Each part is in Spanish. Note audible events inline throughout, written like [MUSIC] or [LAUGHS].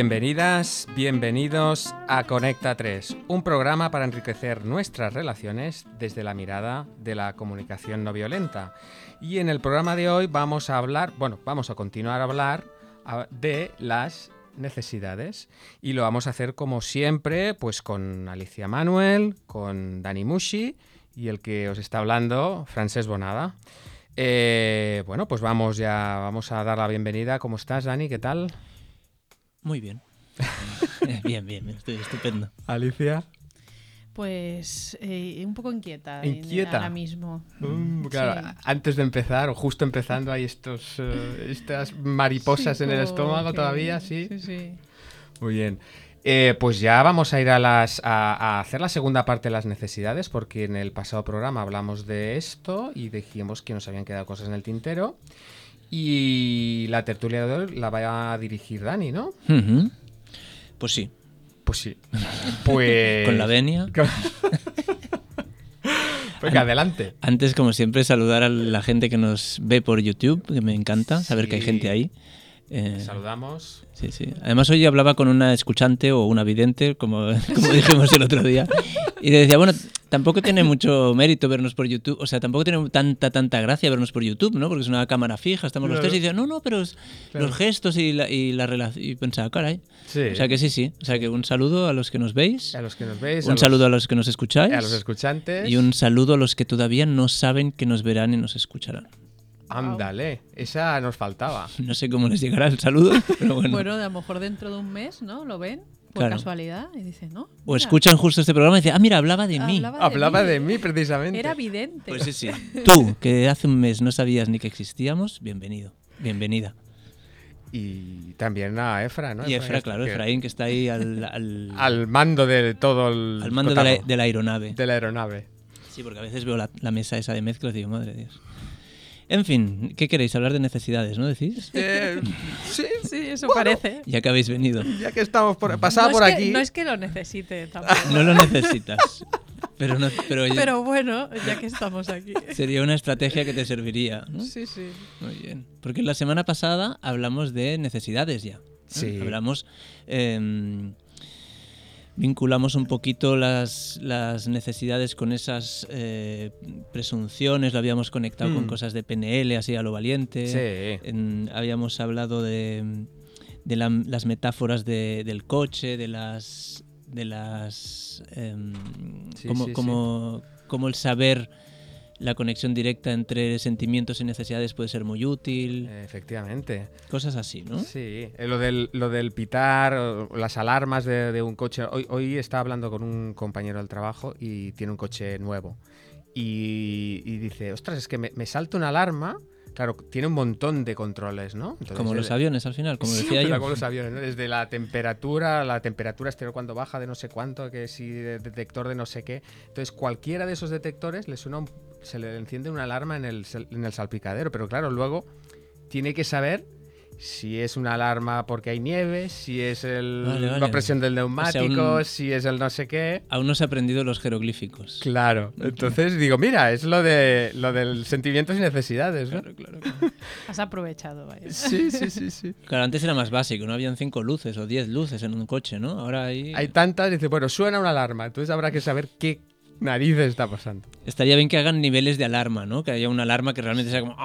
Bienvenidas, bienvenidos a Conecta 3, un programa para enriquecer nuestras relaciones desde la mirada de la comunicación no violenta. Y en el programa de hoy vamos a hablar, bueno, vamos a continuar a hablar de las necesidades y lo vamos a hacer como siempre, pues con Alicia Manuel, con Dani Mushi y el que os está hablando, Francés Bonada. Eh, bueno, pues vamos ya, vamos a dar la bienvenida. ¿Cómo estás, Dani? ¿Qué tal? Muy [LAUGHS] bien. Bien, bien, estoy estupendo. Alicia. Pues eh, un poco inquieta, Inquieta. ahora mismo. Mm, claro, Sí. antes de empezar, o justo empezando, hay estos, eh, estas mariposas Sí, en el estómago que- todavía, ¿sí? Sí, sí. Muy bien. Eh, pues ya vamos a ir a, las, a, a hacer la segunda parte de las necesidades, porque en el pasado programa hablamos de esto y dijimos que nos habían quedado cosas en el tintero. Y la tertulia de hoy la va a dirigir Dani, ¿no? Pues sí, Pues sí. Pues... con la venia. [LAUGHS] Pues adelante. Antes, como siempre, saludar a la gente que nos ve por YouTube, que me encanta saber que hay gente ahí. Eh, Saludamos. sí, sí. Además, hoy hablaba con una escuchante o una vidente, como, [LAUGHS] como dijimos el otro día, y le decía, bueno, tampoco tiene [LAUGHS] mucho mérito vernos por YouTube, o sea, tampoco tiene tanta, tanta gracia vernos por YouTube, ¿no? Porque es una cámara fija, estamos los tres, y decía, no, no, pero Claro. los gestos y la, y la relación. Y pensaba, caray. Sí. O sea que sí, sí. O sea que un saludo a los que nos veis. A los que nos veis. a Un los- saludo a los que nos escucháis. a los escuchantes. Y un saludo a los que todavía no saben que nos verán y nos escucharán. Ándale, esa nos faltaba. [LAUGHS] No sé cómo les llegará el saludo, [LAUGHS] pero bueno. Bueno, a lo mejor dentro de un mes, ¿no? Lo ven por Claro. casualidad y dicen, ¿no? o escuchan justo este programa y dicen, ah, mira, hablaba de mí. Hablaba Hablaba de mí precisamente. Era evidente. Pues sí, sí. [LAUGHS] Tú, que hace un mes no sabías ni que existíamos, bienvenido. Bienvenida. Y también a Efra, ¿no? y Efra, claro, que- Efraín, que está ahí al, al, Al mando de todo el. al mando de la, cotarro, de la aeronave. de la aeronave. Sí, porque a veces veo la, la mesa esa de mezclas y digo, madre de Dios. En fin, ¿qué queréis? Hablar de necesidades, ¿no decís? Eh, sí, [LAUGHS] Sí, eso parece. Ya que habéis venido. ya que estamos por. Pasaba no por es aquí. Que, no es que lo necesite tampoco. No lo necesitas. Pero, no, pero, oye, Pero bueno, ya que estamos aquí. [LAUGHS] sería una estrategia que te serviría. ¿no? Sí, sí. Muy bien. Porque la semana pasada hablamos de necesidades ya. ¿eh? Sí. Hablamos. em, vinculamos un poquito las, las necesidades con esas eh, presunciones, lo habíamos conectado con Mm. cosas de PNL, así a lo valiente. Sí. En- habíamos hablado de, de la- las metáforas de- del coche, de las. de las. em, Sí, como, sí, sí. como, como el saber la conexión directa entre sentimientos y necesidades puede ser muy útil. Efectivamente. Cosas así, ¿no? Sí, eh, lo del, lo del pitar, las alarmas de, de un coche. Hoy, hoy estaba hablando con un compañero del trabajo y tiene un coche nuevo. Y, y dice, ostras, es que me, me salta una alarma. Claro, tiene un montón de controles, ¿no? Entonces, como los el- aviones al final, como Sí, decía yo. como los aviones, ¿no? Desde la temperatura, la temperatura exterior cuando baja de no sé cuánto, que si de- detector de no sé qué. Entonces, cualquiera de esos detectores le suena un- se le enciende una alarma en el, en el salpicadero. Pero claro, luego tiene que saber si es una alarma porque hay nieve, si es el, Vale, vale. la presión del neumático, un- si es el no sé qué. Aún no se ha aprendido los jeroglíficos. Claro. Entonces digo, mira, es lo de lo del sentimientos y necesidades, ¿no? Claro, claro, claro. Has aprovechado, vaya. Sí, sí, sí, sí. Claro, antes era más básico, no habían cinco luces o diez luces en un coche, ¿no? Ahora hay... Hay tantas, dice, bueno, suena una alarma, entonces habrá que saber qué narices está pasando. Estaría bien que hagan niveles de alarma, ¿no? Que haya una alarma que realmente sea como...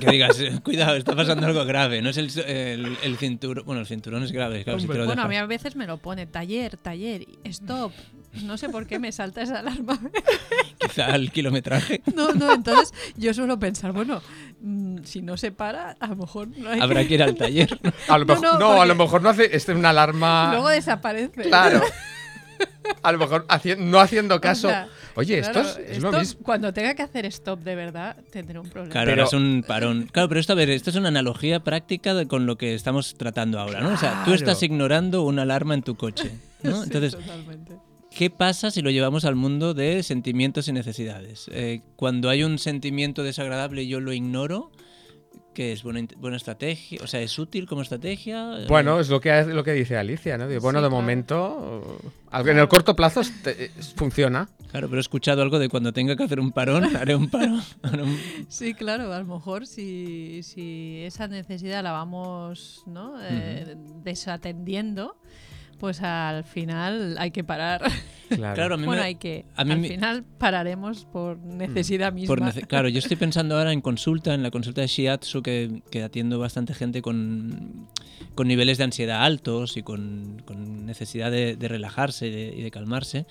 Que digas, [LAUGHS] "Eh, cuidado, está pasando algo grave. No es el, el, el cinturón... Bueno, el cinturón es grave, claro, si te Hombre. lo Bueno, a mí a veces me lo pone taller, taller, stop. No sé por qué me salta esa alarma. [LAUGHS] Quizá el kilometraje. [LAUGHS] No, no, entonces yo suelo pensar, bueno, mm, si no se para, a lo mejor no hay Habrá que ir al taller. ¿no? A lo No, mejor, no, no, a lo mejor no hace. Esta es una alarma. Luego desaparece. Claro. A lo mejor haci- no haciendo O caso. sea, Oye, claro, esto es, es lo esto, mismo. Cuando tenga que hacer stop de verdad, tendré un problema. Claro, Pero- ahora es un parón. Claro, pero esto, a ver, esto es una analogía práctica de- con lo que estamos tratando ahora, ¿no? O sea, tú estás ignorando una alarma en tu coche, [LAUGHS] ¿no? Sí, Entonces, totalmente. ¿qué pasa si lo llevamos al mundo de sentimientos y necesidades? Eh, cuando hay un sentimiento desagradable y yo lo ignoro, que es buena, buena estrategia, o sea, es útil como estrategia. Bueno, es lo que, lo que dice Alicia, ¿no? Digo, bueno, Sí, de claro. momento, algo en el corto plazo eh, funciona. Claro, pero he escuchado algo de cuando tenga que hacer un parón, [LAUGHS] haré un parón. haré un- Sí, claro, a lo mejor si, si esa necesidad la vamos ¿no? Eh, desatendiendo, pues al final hay que parar. [LAUGHS] Claro. Claro, a mí bueno, me- hay que. a mí al me- final pararemos por necesidad misma. por nece- claro, yo estoy pensando ahora en consulta, en la consulta de Shiatsu, que, que atiendo bastante gente con, con niveles de ansiedad altos y con, con necesidad de, de relajarse y de, y de calmarse.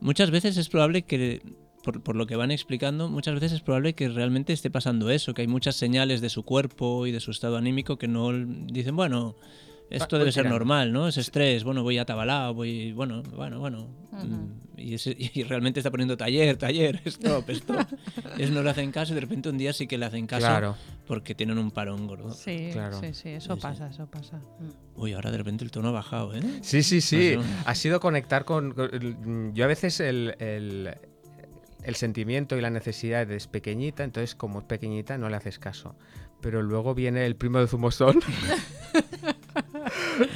Muchas veces es probable que, por, por lo que van explicando, muchas veces es probable que realmente esté pasando eso, que hay muchas señales de su cuerpo y de su estado anímico que no dicen, bueno, esto Ah, debe ser tirando. normal, ¿no? Es estrés, bueno, voy atabalado, voy, bueno, bueno, bueno. Y, ese- [LAUGHS] y realmente está poniendo taller, taller, [LAUGHS] stop, stop. Ellos no le hacen caso y de repente un día sí que le hacen caso Claro. porque tienen un parón gordo. Sí, Claro. sí, sí, eso Sí, sí. pasa, eso pasa. Mm. Uy, ahora de repente el tono ha bajado, ¿eh? Sí, sí, sí. Pues, Ha sido conectar con... con- yo a veces el, el- el sentimiento y la necesidad es pequeñita, entonces como es pequeñita no le haces caso. Pero luego viene el primo de Zumosol. [LAUGHS]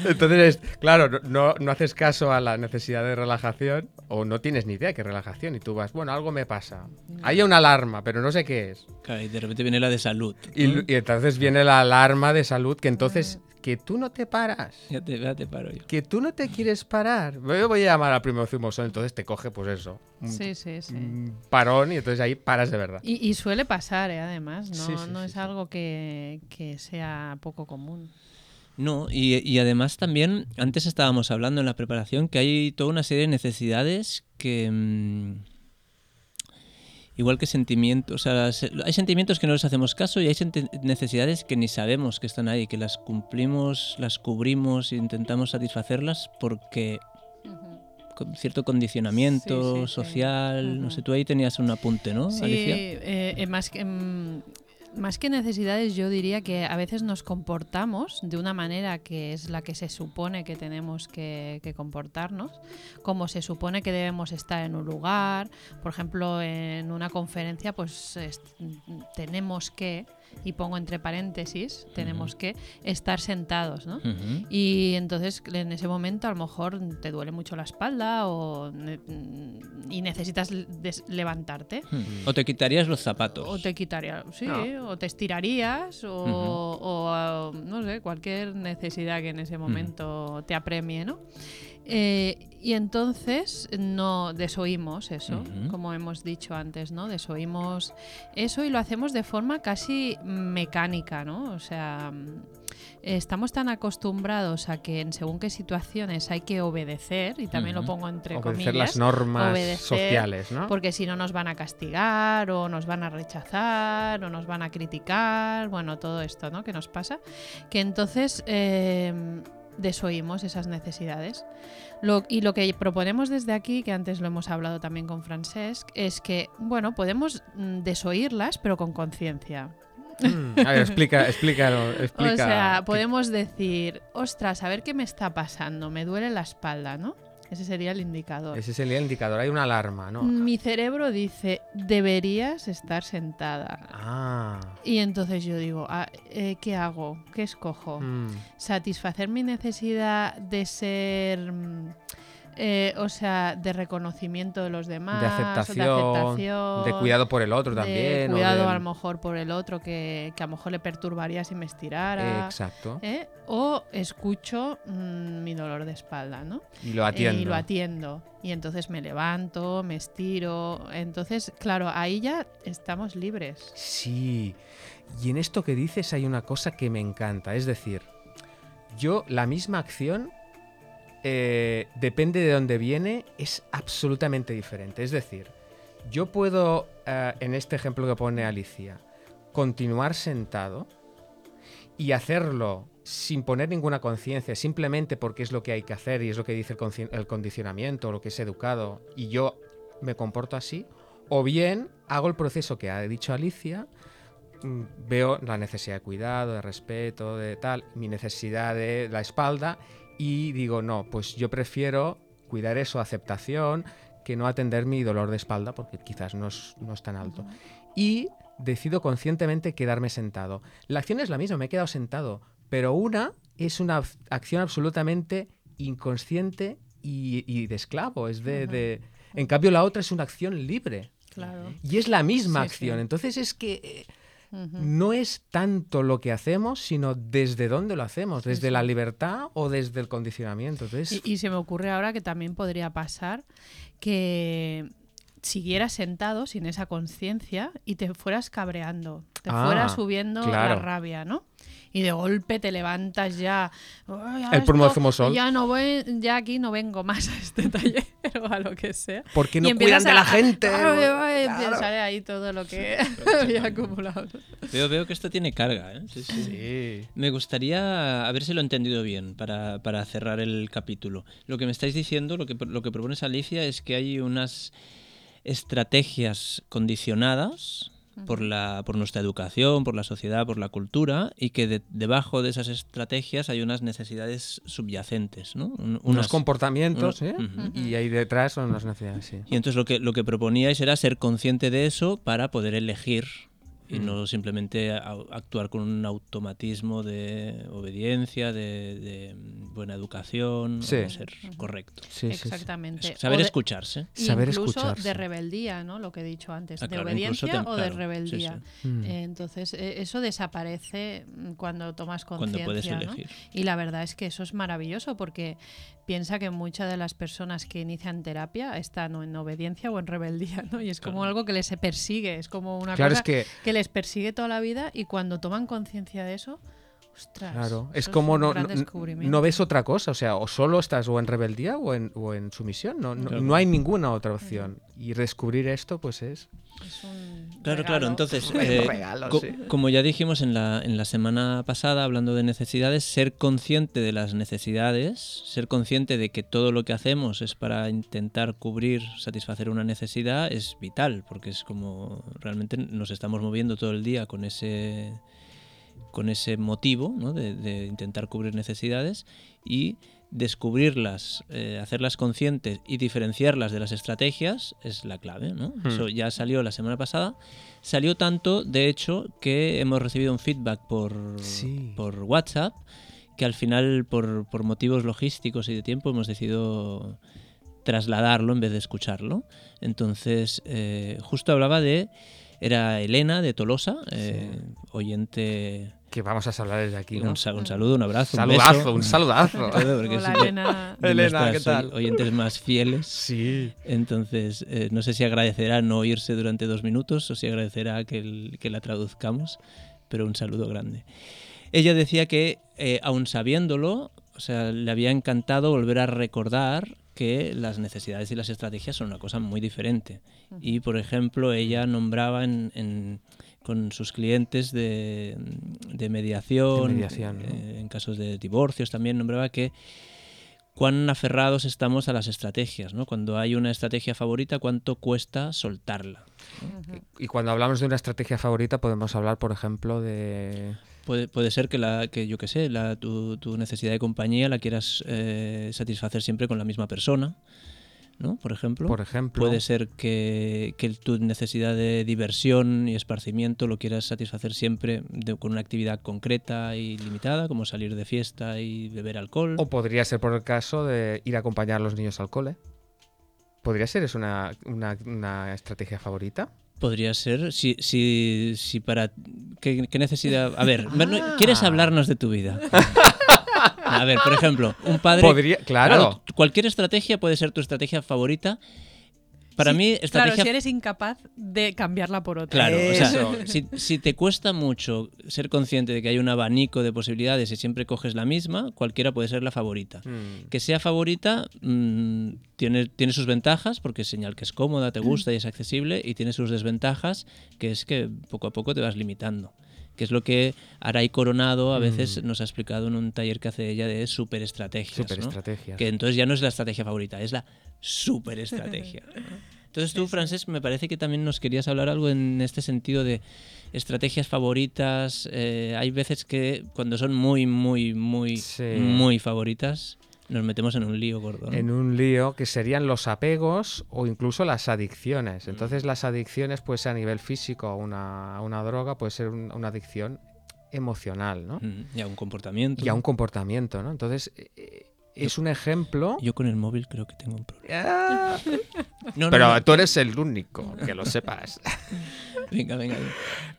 entonces, es- claro, no- no, haces caso a la necesidad de relajación o no tienes ni idea de qué relajación y tú vas, bueno, algo me pasa. Hay una alarma, pero no sé qué es. Claro, y de repente viene la de salud. Y, entonces viene la alarma de salud que entonces, que tú no te paras. Ya te, ya te paro yo. Que tú no te quieres parar. Yo voy a llamar al primo zumosol, entonces te coge, pues eso. Un, Sí, sí, sí. un parón y entonces ahí paras de verdad. Y, y suele pasar, ¿eh? además, no, Sí, sí, no sí, es algo que, que sea poco común. No, y, y además también, antes estábamos hablando en la preparación que hay toda una serie de necesidades que... mm, igual que sentimientos, o sea, se- hay sentimientos que no les hacemos caso y hay necesidades que ni sabemos que están ahí, que las cumplimos, las cubrimos e intentamos satisfacerlas porque con cierto condicionamiento Sí, sí, sí. social, no sé, tú ahí tenías un apunte, ¿no, Alicia? eh, eh, más que... mm, más que necesidades, yo diría que a veces nos comportamos de una manera que es la que se supone que tenemos que, comportarnos, como se supone que debemos estar en un lugar. Por ejemplo, en una conferencia, pues es- tenemos que, y pongo entre paréntesis, tenemos que estar sentados, ¿no? Ujú. Y entonces en ese momento a lo mejor te duele mucho la espalda o ne- y necesitas levantarte. O te quitarías los zapatos. O te quitarías, sí, No. o te estirarías, o, o, ah, no sé, cualquier necesidad que en ese momento te apremie, ¿no? Eh, y entonces no desoímos eso, como hemos dicho antes, ¿no? Desoímos eso y lo hacemos de forma casi mecánica, ¿no? O sea, mm, estamos tan acostumbrados a que en según qué situaciones hay que obedecer, y también lo pongo entre Obedecer comillas, las normas obedecer, sociales, ¿no? porque si no nos van a castigar o nos van a rechazar o nos van a criticar, bueno, todo esto, ¿no? Que nos pasa, que entonces eh, desoímos esas necesidades. Lo- y lo que proponemos desde aquí, que antes lo hemos hablado también con Francesc, es que, bueno, podemos mm, desoírlas, pero con conciencia. Mm, A ver, explica, [LAUGHS] explícalo, explica. O sea, podemos decir, ostras, a ver qué me está pasando, me duele la espalda, ¿no? Ese sería el indicador. Ese sería el indicador. Hay una alarma, ¿no? Mi cerebro dice, deberías estar sentada. Ah. Y entonces yo digo, ah, eh, ¿qué hago? ¿Qué escojo? mm. ¿Satisfacer mi necesidad de ser, mm, eh, o sea, de reconocimiento de los demás? de aceptación, de, aceptación, de cuidado por el otro de también. cuidado a lo mejor por el otro que, que a lo mejor le perturbaría si me estirara. Exacto. ¿eh? O escucho mm, mi dolor de espalda, ¿no? Y lo atiendo. Y lo atiendo. Y entonces me levanto, me estiro. Entonces, claro, ahí ya estamos libres. Sí. Y en esto que dices hay una cosa que me encanta. Es decir, yo la misma acción, eh, depende de dónde viene, es absolutamente diferente. Es decir, yo puedo, eh, en este ejemplo que pone Alicia, continuar sentado y hacerlo sin poner ninguna conciencia, simplemente porque es lo que hay que hacer y es lo que dice el, el condicionamiento, lo que es educado, y yo me comporto así, o bien hago el proceso que ha dicho Alicia, mm, veo la necesidad de cuidado, de respeto, de tal, mi necesidad de la espalda, y digo, no, pues yo prefiero cuidar eso, aceptación, que no atender mi dolor de espalda, porque quizás no es, no es tan alto. Y decido conscientemente quedarme sentado. La acción es la misma, me he quedado sentado, pero una es una acción absolutamente inconsciente y, y de esclavo. Es de, de- En cambio, la otra es una acción libre. Claro. Y es la misma Sí, sí. acción. Entonces es que eh, No es tanto lo que hacemos, sino desde dónde lo hacemos, desde la libertad o desde el condicionamiento. Entonces, Y, y se me ocurre ahora que también podría pasar que siguieras sentado sin esa conciencia y te fueras cabreando, te Ah, fueras subiendo claro. la rabia, ¿no? Y de golpe te levantas ya. "Ay, El de esto- zumosol". Ya no voy, ya aquí no vengo más a este taller o a lo que sea. ¿por qué Y no empiezas cuidan de la a- gente? Ay, ay, Claro. Sale ahí todo lo que [LAUGHS] había acumulado. Veo, veo que esto tiene carga, ¿eh? Sí, sí. Sí. Me gustaría habérselo entendido bien para, para cerrar el capítulo. Lo que me estáis diciendo, lo que, lo que propones Alicia, es que hay unas estrategias condicionadas por, la, por nuestra educación, por la sociedad, por la cultura, y que de- debajo de esas estrategias hay unas necesidades subyacentes, ¿no? Un- Unos comportamientos, ¿eh? Y ahí detrás son las necesidades, sí. Y entonces lo que, lo que proponíais era ser consciente de eso para poder elegir y Mm. no simplemente a- actuar con un automatismo de obediencia, de, de buena educación, Sí. de ser correcto. Sí, sí, sí. Exactamente. Es saber de- escucharse. Saber incluso escucharse. de rebeldía, ¿no? Lo que he dicho antes, Ah, de claro, obediencia o de claro, rebeldía. sí. Mm. Eh, entonces, eh, eso desaparece mm, cuando tomas Cuando conciencia. puedes ¿no? elegir. Y la verdad es que eso es maravilloso porque piensa que muchas de las personas que inician terapia están o en obediencia o en rebeldía, ¿no? Y es como Claro. algo que les persigue, es como una Claro, cosa es que que les persigue toda la vida y cuando toman conciencia de eso, ostras. Claro, es como no, no- ves otra cosa, o sea, o solo estás o en rebeldía o en, o en sumisión, no, no, Claro. no hay ninguna otra opción. Y descubrir esto, pues es... Es un Claro, regalo. claro. Entonces, eh, regalo, co- sí. como ya dijimos en la, en la semana pasada, hablando de necesidades, ser consciente de las necesidades, ser consciente de que todo lo que hacemos es para intentar cubrir, satisfacer una necesidad, es vital, porque es como realmente nos estamos moviendo todo el día con ese con ese motivo ¿no? de, de intentar cubrir necesidades y descubrirlas, eh, hacerlas conscientes y diferenciarlas de las estrategias es la clave. ¿no? Hmm. Eso ya salió la semana pasada. Salió tanto, de hecho, que hemos recibido un feedback por, Sí. por WhatsApp que al final, por, por motivos logísticos y de tiempo, hemos decidido trasladarlo en vez de escucharlo. Entonces, eh, justo hablaba de... Era Elena de Tolosa, eh, oyente Que vamos a hablar desde aquí, ¿no? un, sa- un saludo, un abrazo, un Saludazo, beso. un saludazo. Todo, porque es Hola, Elena. de Elena, ¿qué tal? oy- oyentes más fieles. Sí. Entonces, eh, no sé si agradecerá no oírse durante dos minutos o si agradecerá que, el- que la traduzcamos, pero un saludo grande. Ella decía que, eh, aun sabiéndolo, o sea, le había encantado volver a recordar que las necesidades y las estrategias son una cosa muy diferente. Y, por ejemplo, ella nombraba en, en- con sus clientes de, de mediación, De mediación, ¿no? eh, en casos de divorcios también, nombraba que cuán aferrados estamos a las estrategias, ¿no? Cuando hay una estrategia favorita, cuánto cuesta soltarla. Y cuando hablamos de una estrategia favorita, podemos hablar, por ejemplo, de... Puede, puede ser que la que yo que sé, la, tu, tu necesidad de compañía la quieras eh, satisfacer siempre con la misma persona, ¿no? Por ejemplo. Por ejemplo... Puede ser que, que tu necesidad de diversión y esparcimiento lo quieras satisfacer siempre de- con una actividad concreta y limitada, como salir de fiesta y beber alcohol. O podría ser por el caso de ir a acompañar a los niños al cole. ¿Podría ser? ¿Es una, una, una estrategia favorita? Podría ser, si, si, si para... ¿qué, qué necesidad? A ver, [LAUGHS] Ah. ¿quieres hablarnos de tu vida? [LAUGHS] A ver, por ejemplo, un padre... Podría, claro. cualquier estrategia puede ser tu estrategia favorita. Para Sí, mí, Claro, estrategia... si eres incapaz de cambiarla por otra. Claro, o sea, si te cuesta mucho ser consciente de que hay un abanico de posibilidades y siempre coges la misma, cualquiera puede ser la favorita. Mm. Que sea favorita mm, tiene, tiene sus ventajas porque es señal que es cómoda, te gusta y es accesible, y tiene sus desventajas, que es que poco a poco te vas limitando. Que es lo que Aray Coronado a veces nos ha explicado en un taller que hace ella de superestrategias. ¿no? Superestrategias. Que entonces ya no es la estrategia favorita, es la superestrategia. [LAUGHS] Entonces tú, Francesc, me parece que también nos querías hablar algo en este sentido de estrategias favoritas. Eh, hay veces que cuando son muy, muy, muy, Sí. muy favoritas, Nos metemos en un lío gordo. ¿no? en un lío que serían los apegos o incluso las adicciones. Entonces las adicciones, pues a nivel físico a una, una droga, puede ser un- una adicción emocional, ¿no? Mm, Y a un comportamiento. Y a un comportamiento, ¿no? Entonces eh, es un ejemplo... Yo con el móvil creo que tengo un problema. Ah, No, no, Pero no. tú eres el único, que lo sepas. [LAUGHS] Venga, venga.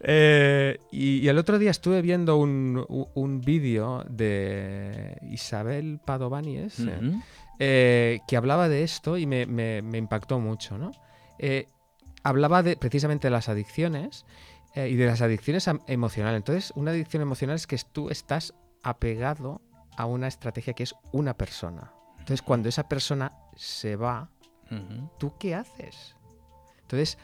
Eh, y, y el otro día estuve viendo un, un- vídeo de Isabel Padovani, ¿es? Eh, eh, que hablaba de esto y me, me- me impactó mucho, ¿no? Eh, hablaba de, precisamente de las adicciones eh, y de las adicciones emocionales. Entonces, una adicción emocional es que tú estás apegado a una estrategia que es una persona. Entonces, cuando esa persona se va. ¿tú qué haces? Entonces,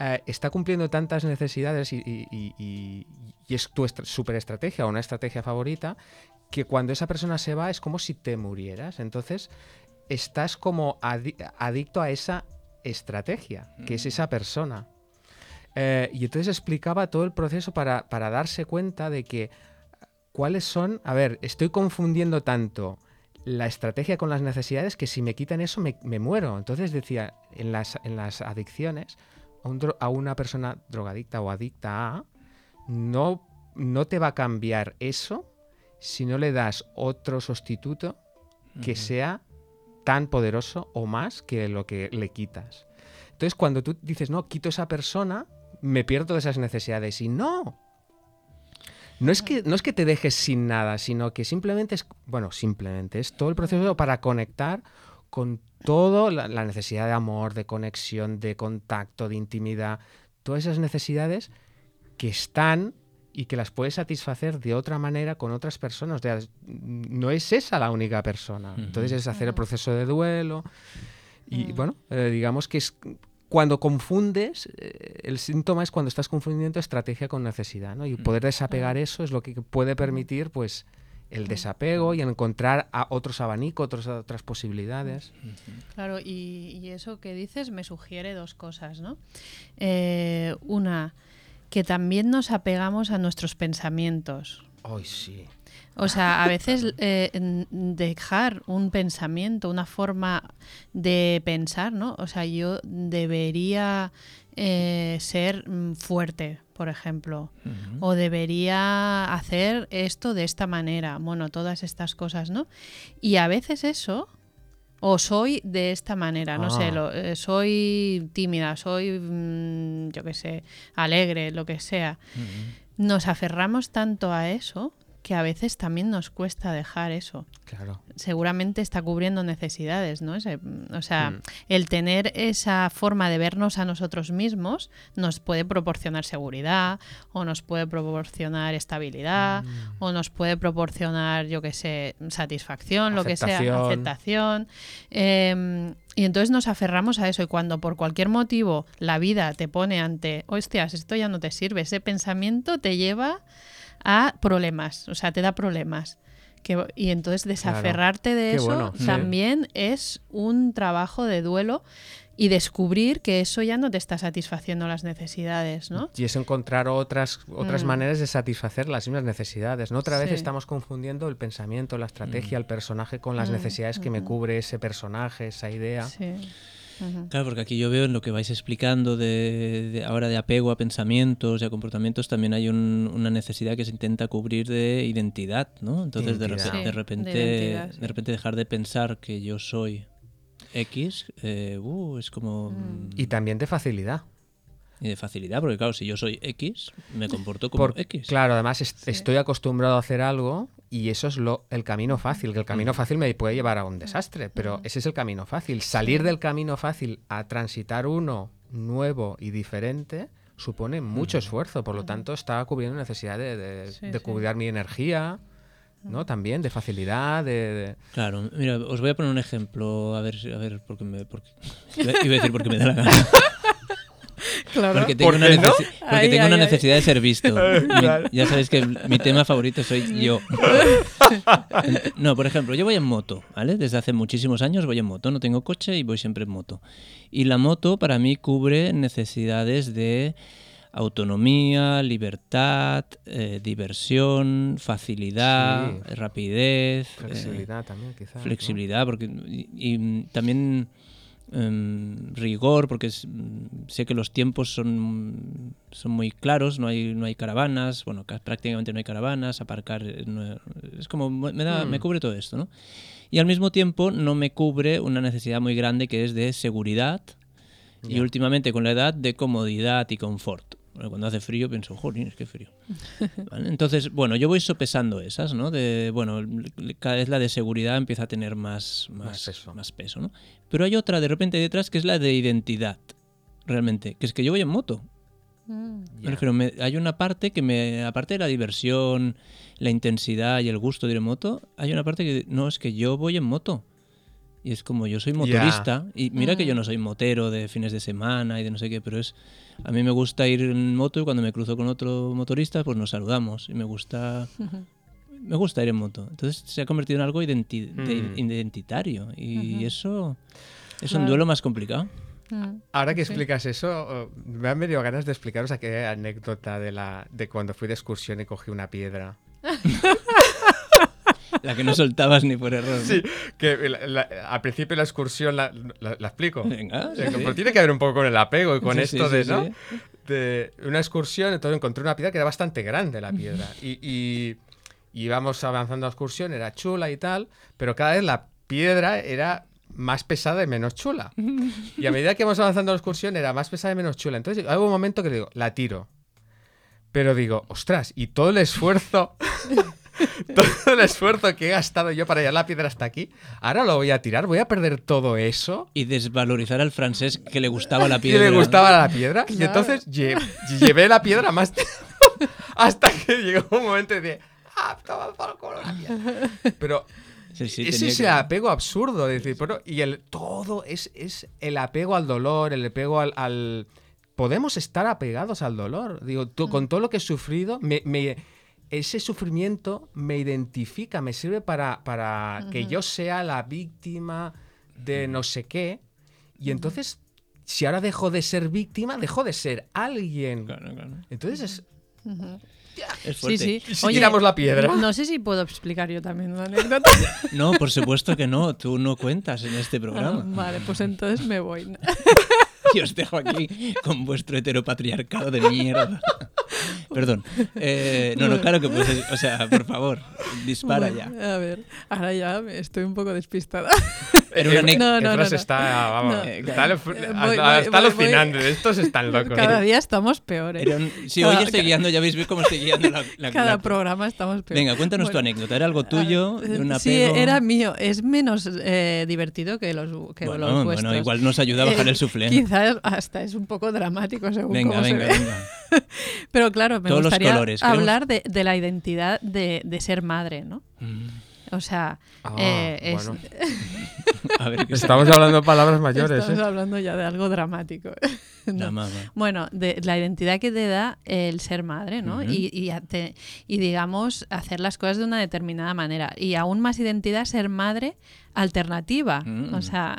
eh, está cumpliendo tantas necesidades y, y- y- y- y es tu estra- superestrategia o una estrategia favorita que cuando esa persona se va es como si te murieras. Entonces, estás como adi- adicto a esa estrategia, que es esa persona. Eh, y entonces explicaba todo el proceso para, para darse cuenta de que cuáles son, a ver, estoy confundiendo tanto la estrategia con las necesidades que si me quitan eso me, me muero. Entonces decía, en las, en las adicciones, a, un dro- a una persona drogadicta o adicta a, no, no te va a cambiar eso si no le das otro sustituto que sea tan poderoso o más que lo que le quitas. Entonces, cuando tú dices, no, quito esa persona, me pierdo de esas necesidades. Y no. No es, que, no es que te dejes sin nada, sino que simplemente es, bueno, simplemente es todo el proceso para conectar con todo, la, la necesidad de amor, de conexión, de contacto, de intimidad, todas esas necesidades que están y que las puedes satisfacer de otra manera con otras personas. O sea, no es esa la única persona. Entonces es hacer el proceso de duelo. Y bueno, eh, digamos que es cuando confundes, eh, el síntoma es cuando estás confundiendo estrategia con necesidad, ¿no? Y poder desapegar eso es lo que puede permitir, pues, el desapego y encontrar a otros abanicos, otros, otras posibilidades. Claro, y, y eso que dices me sugiere dos cosas, ¿no? Eh, una, que también nos apegamos a nuestros pensamientos. Ay, sí. O sea, a veces eh, dejar un pensamiento, una forma de pensar, ¿no? O sea, yo debería eh, ser mm, fuerte, por ejemplo, o debería hacer esto de esta manera, bueno, todas estas cosas, ¿no? Y a veces eso, o soy de esta manera, no Ah. sé, lo- eh, soy tímida, soy, mm, yo qué sé, alegre, lo que sea. Nos aferramos tanto a eso que a veces también nos cuesta dejar eso. Claro. Seguramente está cubriendo necesidades, ¿no? Ese- o sea, Mm. el tener esa forma de vernos a nosotros mismos nos puede proporcionar seguridad o nos puede proporcionar estabilidad Mm. o nos puede proporcionar, yo qué sé, satisfacción, lo que sea, Aceptación. aceptación. Eh, y entonces nos aferramos a eso y cuando por cualquier motivo la vida te pone ante, hostias, esto ya no te sirve, ese pensamiento te lleva a problemas, o sea, te da problemas. Que, y entonces desaferrarte de Qué eso bueno, sí. también es un trabajo de duelo y descubrir que eso ya no te está satisfaciendo las necesidades, ¿no? Y es encontrar otras, otras Mm. maneras de satisfacer las mismas necesidades. ¿no? Otra vez estamos confundiendo el pensamiento, la estrategia, el personaje con las Mm, necesidades que me cubre ese personaje, esa idea. Sí. Claro, porque aquí yo veo en lo que vais explicando de, de- ahora de apego a pensamientos y a comportamientos, también hay un- una necesidad que se intenta cubrir de identidad, ¿no? Entonces de, Sí, repente, sí. de repente dejar de pensar que yo soy X, eh, uh, es como... Mm. Y también de facilidad. y de facilidad, porque claro, si yo soy X, me comporto como Por- X. Claro, además est- Sí. estoy acostumbrado a hacer algo y eso es lo, el camino fácil, que el camino fácil me puede llevar a un desastre, pero ese es el camino fácil. Salir del camino fácil a transitar uno nuevo y diferente supone mucho esfuerzo, por lo tanto está cubriendo necesidad de, de- Sí, de sí. cuidar mi energía, ¿no? También de facilidad, de... de- Claro, mira, os voy a poner un ejemplo, a ver, si- a ver, porque me, porque, [LAUGHS] iba a decir porque me da la gana. [LAUGHS] Claro. Porque tengo, ¿Por una, qué no? necesi- porque Ay, tengo ay, una ay. necesidad de ser visto. [LAUGHS] Mi- ya sabéis que mi tema favorito soy yo. [LAUGHS] No, por ejemplo, yo voy en moto, ¿vale? Desde hace muchísimos años voy en moto, no tengo coche y voy siempre en moto. Y la moto para mí cubre necesidades de autonomía, libertad, eh, diversión, facilidad, Sí. rapidez, eh, Flexibilidad también, quizás. ¿no? flexibilidad, porque y, y también rigor, porque es- mm, sé que los tiempos son, son muy claros, no hay, no hay caravanas, bueno, ca- prácticamente no hay caravanas, aparcar, eh, no- es como, me, da, Mm. me cubre todo esto, ¿no? Y al mismo tiempo no me cubre una necesidad muy grande que es de seguridad y últimamente con la edad de comodidad y confort. Bueno, cuando hace frío pienso, jolín, qué frío. [LAUGHS] ¿Vale? Entonces, bueno, yo voy sopesando esas, ¿no? De, bueno, cada vez la de seguridad empieza a tener más, más, Más peso. más peso, ¿no? Pero hay otra de repente detrás que es la de identidad, realmente, que es que yo voy en moto. Mm. Me Ya. refiero, me- hay una parte que me, aparte de la diversión, la intensidad y el gusto de ir en moto, hay una parte que no es que yo voy en moto. Y es como yo soy motorista, y mira que Mm. yo no soy motero de fines de semana y de no sé qué, pero es a mí me gusta ir en moto y cuando me cruzo con otro motorista, pues nos saludamos y me gusta [LAUGHS] me gusta ir en moto. Entonces se ha convertido en algo identi- de- Mm. identitario y Ujú. eso es un duelo más complicado. Mm. Ahora que Sí. explicas eso, oh, me han venido ganas de explicaros aquella anécdota de, la, de cuando fui de excursión y cogí una piedra. [LAUGHS] La que no soltabas ni por error. Sí, que la- la- al principio de la excursión la, la- explico. Venga, sí, Eh, sí. Pero tiene que ver un poco con el apego y con Sí, esto de, ¿no? sí. de una excursión, entonces encontré una piedra que era bastante grande la piedra. Y, y, y íbamos avanzando a la excursión, era chula y tal, pero cada vez la piedra era más pesada y menos chula. [LAUGHS] Y a medida que íbamos avanzando a la excursión era más pesada y menos chula. Entonces hay un momento que digo, la tiro. Pero digo, ostras, y todo el esfuerzo, [LAUGHS] todo el esfuerzo que he gastado yo para llevar la piedra hasta aquí, ahora lo voy a tirar, voy a perder todo eso. Y desvalorizar al francés que le gustaba la [LAUGHS] Y piedra. le gustaba la piedra. Y entonces lle- llevé la piedra más tiempo [LAUGHS] hasta que llegó un momento de ah, toma por. Pero Sí, sí, es ese que- apego absurdo. de decir, pero, y el todo es, es el apego al dolor, el apego al, al- Podemos estar apegados al dolor. Digo, tú, con todo lo que he sufrido, me, me- ese sufrimiento me identifica, me sirve para, para que Ujú. yo sea la víctima de no sé qué. Y entonces, si ahora dejo de ser víctima, dejo de ser alguien. Claro, claro. Entonces, es, Ujú. Es Sí, fuerte. sí. ¿y si tiramos la piedra? No sé si puedo explicar yo también una anécdota. [LAUGHS] No, por supuesto que no. Tú no cuentas en este Ah, programa. vale, pues entonces me voy. [LAUGHS] Y os dejo aquí con vuestro heteropatriarcado de mierda. [LAUGHS] Perdón. Eh, no, no, claro que puedes. O sea, por favor, dispara Bueno, ya. A ver, ahora ya estoy un poco despistada. Era una Efra- ane- No, no, no, se no. está, vamos, está, Eh, hasta- voy- voy- está voy- alucinando. Estos están locos. Cada día estamos peores. Si Cada- hoy estoy guiando, ya veis cómo estoy guiando la, la- Cada la- programa estamos peores. Venga, cuéntanos tu Bueno, anécdota. ¿Era algo tuyo? ¿De un Sí, era mío. Es menos eh, divertido que los, que Bueno, los bueno, vuestros. igual nos ayuda a bajar Eh, el suflé. [LAUGHS] Quizás hasta es un poco dramático según Venga, cómo se venga, ve. venga. [LAUGHS] Pero claro, me Todos los gustaría colores, queremos- hablar de, de la identidad de, de ser madre, ¿no? Mm, O sea, Ah, eh, es- bueno. [LAUGHS] A ver qué Estamos hablando de palabras mayores. estamos ¿eh? hablando ya de algo dramático. [LAUGHS] No. Bueno, de la identidad que te da el ser madre, ¿no? Y, y, ate- y, digamos, hacer las cosas de una determinada manera. Y aún más identidad, ser madre alternativa. Mm. O sea,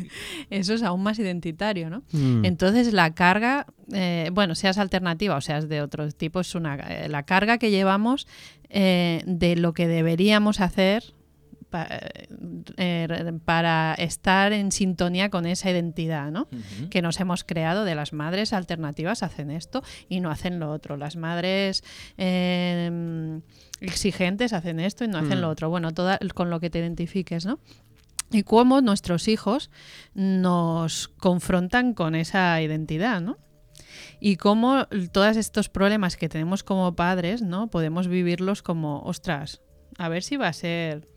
[LAUGHS] eso es aún más identitario, ¿no? Mm. Entonces la carga, eh, bueno, seas alternativa o seas de otro tipo, es una eh, la carga que llevamos eh, de lo que deberíamos hacer pa- eh, para estar en sintonía con esa identidad, ¿no? Que nos hemos creado de las madres alternativas hacen esto y no hacen lo otro. Las madres eh, exigentes hacen esto y no hacen Mm. lo otro. Bueno, toda, con lo que te identifiques, ¿no? Y cómo nuestros hijos nos confrontan con esa identidad, ¿no? Y cómo todos estos problemas que tenemos como padres, ¿no? Podemos vivirlos como, ostras, a ver si va a ser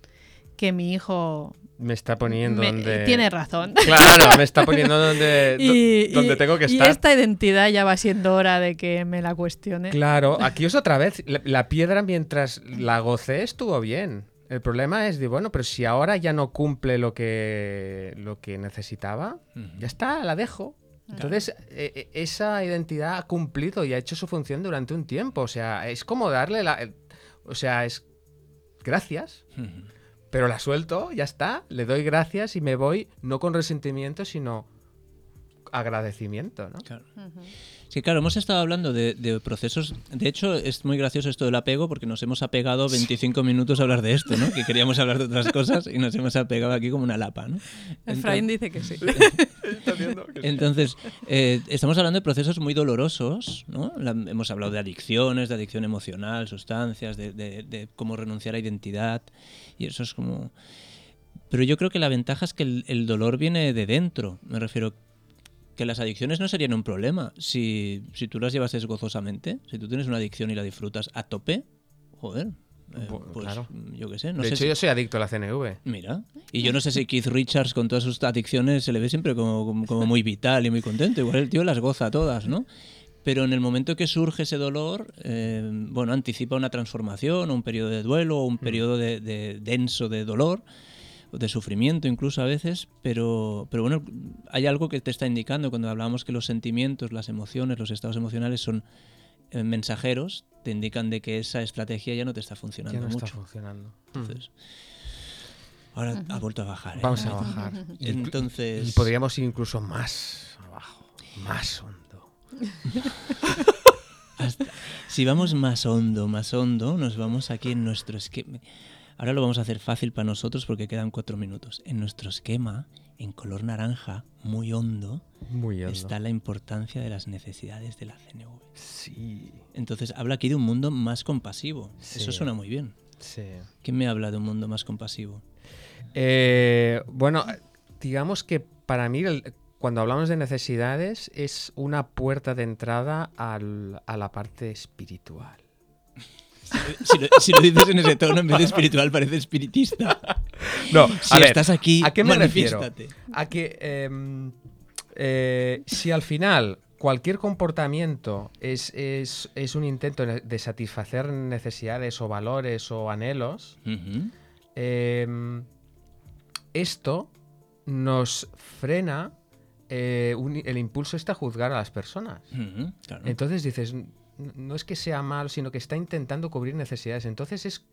que mi hijo Me está poniendo me- donde. tiene razón. Claro, me está poniendo donde, [LAUGHS] y, do- donde y- tengo que y estar. esta identidad ya va siendo hora de que me la cuestione. Claro, [LAUGHS] aquí es otra vez. La, la piedra, mientras la gocé, estuvo bien. El problema es de, bueno, pero si ahora ya no cumple lo que, lo que necesitaba, ya está, la dejo. Entonces, e- e- esa identidad ha cumplido y ha hecho su función durante un tiempo. O sea, es como darle la. O sea, es. Gracias, pero la suelto, ya está. Le doy gracias y me voy, no con resentimiento, sino agradecimiento, ¿no? Claro. Sí, claro, hemos estado hablando de, de procesos. De hecho, es muy gracioso esto del apego porque nos hemos apegado 25 minutos a hablar de esto, ¿no? Que queríamos hablar de otras cosas y nos hemos apegado aquí como una lapa, ¿no? Efraín dice que sí. [LAUGHS] Entonces, eh, estamos hablando de procesos muy dolorosos, ¿no? La- hemos hablado de adicciones, de adicción emocional, sustancias, de, de- de cómo renunciar a identidad, y eso es como... Pero yo creo que la ventaja es que el, el dolor viene de dentro, me refiero que las adicciones no serían un problema si, si tú las llevases gozosamente, si tú tienes una adicción y la disfrutas a tope, joder, eh, pues claro. yo qué sé, no de sé hecho, si- yo soy adicto a la CNV. Mira, y yo no sé si Keith Richards con todas sus adicciones se le ve siempre como, como, como muy vital y muy contento. Igual el tío las goza todas, ¿no? Pero en el momento que surge ese dolor, eh, bueno, anticipa una transformación, o un periodo de duelo, o un periodo de, de denso de dolor, de sufrimiento incluso a veces, pero, pero bueno, hay algo que te está indicando cuando hablamos que los sentimientos, las emociones, los estados emocionales son eh, mensajeros, te indican de que esa estrategia ya no te está funcionando Ya no mucho. está funcionando. Entonces, ahora ha vuelto a bajar. ¿eh? Vamos a bajar. [LAUGHS] Y- Entonces, Y podríamos ir incluso más abajo, más hondo. [LAUGHS] hasta- si vamos más hondo, más hondo, nos vamos aquí en nuestro esquema. Ahora lo vamos a hacer fácil para nosotros porque quedan cuatro minutos. En nuestro esquema, en color naranja, muy hondo, Muy hondo. está la importancia de las necesidades de la CNV. Sí, Entonces, habla aquí de un mundo más compasivo. Eso suena muy bien. sí. ¿Quién me habla de un mundo más compasivo? Eh, bueno, digamos que para mí el- cuando hablamos de necesidades es una puerta de entrada al- a la parte espiritual. Si lo, si lo dices en ese tono, en vez de espiritual, parece espiritista. No, Si estás aquí, ¿a qué me refiero? A que em, eh, si al final cualquier comportamiento es, es- es un intento de satisfacer necesidades o valores o anhelos, em, esto nos frena eh, un- el impulso este a juzgar a las personas. Claro. Entonces dices, "N- no es que sea malo, sino que está intentando cubrir necesidades. Entonces es,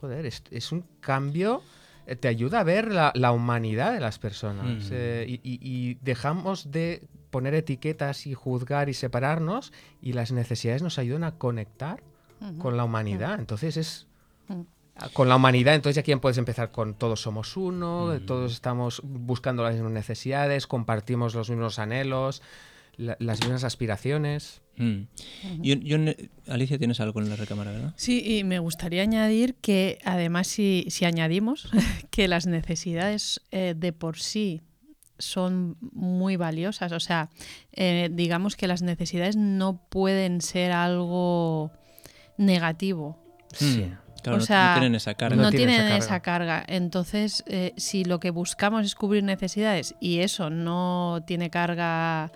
joder, es, es un cambio, eh, te ayuda a ver la, la humanidad de las personas. Mm. eh, y, y- y dejamos de poner etiquetas y juzgar y separarnos y las necesidades nos ayudan a conectar con la humanidad. Entonces es... Mm. Con la humanidad, entonces ya quién puedes empezar con todos somos uno, todos estamos buscando las mismas necesidades, compartimos los mismos anhelos, la- las mismas aspiraciones. Mm. Yo- yo ne- Alicia, tienes algo en la recámara, ¿verdad? Sí, y me gustaría añadir que además si, si añadimos [LAUGHS] que las necesidades eh, de por sí son muy valiosas, o sea, eh, digamos que las necesidades no pueden ser algo negativo, Sí. Mm. Claro, O no- sea, no tienen esa carga. no, No tiene tienen esa carga. Entonces, eh, si lo que buscamos es cubrir necesidades y eso no tiene carga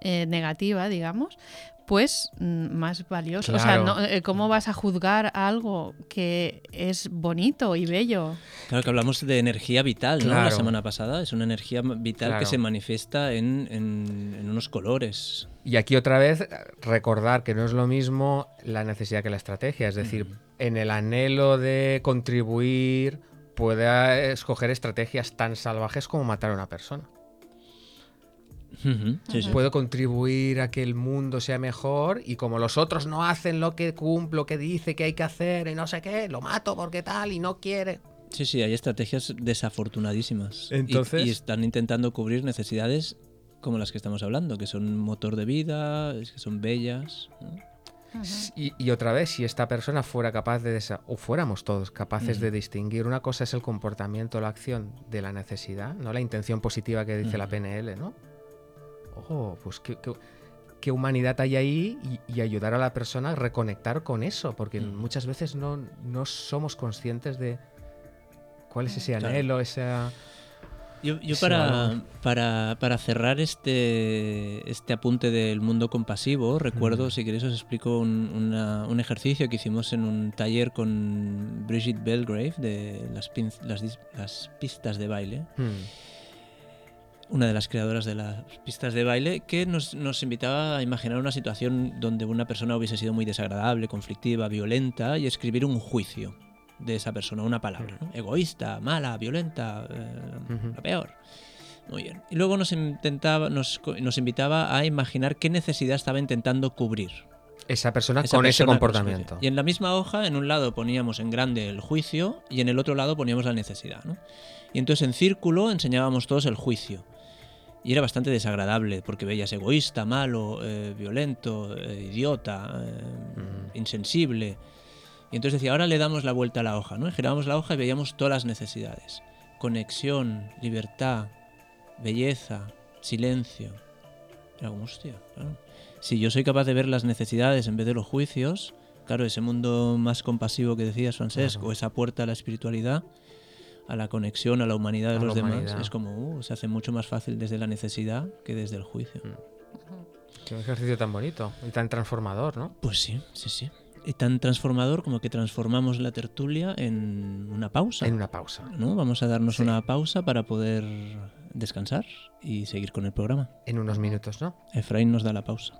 eh, negativa, digamos, pues mm, más valioso. O sea, Claro. no- eh, ¿cómo vas a juzgar algo que es bonito y bello? Claro que hablamos de energía vital, ¿no? La Claro. semana pasada. Es una energía vital Claro. que se manifiesta en, en- en unos colores. Y aquí otra vez recordar que no es lo mismo la necesidad que la estrategia. Es decir, en el anhelo de contribuir puede escoger estrategias tan salvajes como matar a una persona. Ujú, sí, sí. Puedo contribuir a que el mundo sea mejor y como los otros no hacen lo que cumple, lo que dice que hay que hacer y no sé qué, lo mato porque tal y no quiere. Sí, sí, hay estrategias desafortunadísimas. Y- Entonces- Y, están intentando cubrir necesidades como las que estamos hablando, que son motor de vida, que son bellas. ¿no? Y, y otra vez, si esta persona fuera capaz de, desa- o fuéramos todos capaces de distinguir, una cosa es el comportamiento, la acción de la necesidad, no la intención positiva que dice la. PNL, ¿no? Ojo, pues qué, qué- qué humanidad hay ahí y, y ayudar a la persona a reconectar con eso, porque Mm. muchas veces no, no somos conscientes de cuál es ese Claro. anhelo, esa... Yo, yo para, para, para cerrar este, este apunte del mundo compasivo, recuerdo, Mm. si queréis os explico un, una- un ejercicio que hicimos en un taller con Brigitte Belgrave de las, pin- las, pistas de baile, una de las creadoras de las pistas de baile, que nos, nos invitaba a imaginar una situación donde una persona hubiese sido muy desagradable, conflictiva, violenta y escribir un juicio de esa persona, una palabra. ¿no? Egoísta, mala, violenta, eh, peor. Muy bien. Y luego nos, intentaba, nos, invitaba a imaginar qué necesidad estaba intentando cubrir. Esa persona esa con ese persona comportamiento. Y en la misma hoja, en un lado poníamos en grande el juicio y en el otro lado poníamos la necesidad. ¿no? Y entonces en círculo enseñábamos todos el juicio. Y era bastante desagradable porque veías egoísta, malo, eh, violento, eh, idiota, eh, insensible. Y entonces decía, ahora le damos la vuelta a la hoja, ¿no? Girábamos la hoja y veíamos todas las necesidades. Conexión, libertad, belleza, silencio. Era como, hostia, claro. Si yo soy capaz de ver las necesidades en vez de los juicios, claro, ese mundo más compasivo que decías, Francesc, Claro. o esa puerta a la espiritualidad, a la conexión, a la humanidad de A los demás, humanidad. es como, uh, se hace mucho más fácil desde la necesidad que desde el juicio. Qué ejercicio tan bonito y tan transformador, ¿no? Pues sí, sí, sí. Y tan transformador como que transformamos la tertulia en una pausa. En una pausa. ¿no? Vamos a darnos Sí. una pausa para poder descansar y seguir con el programa. En unos minutos, ¿no? Efraín nos da la pausa.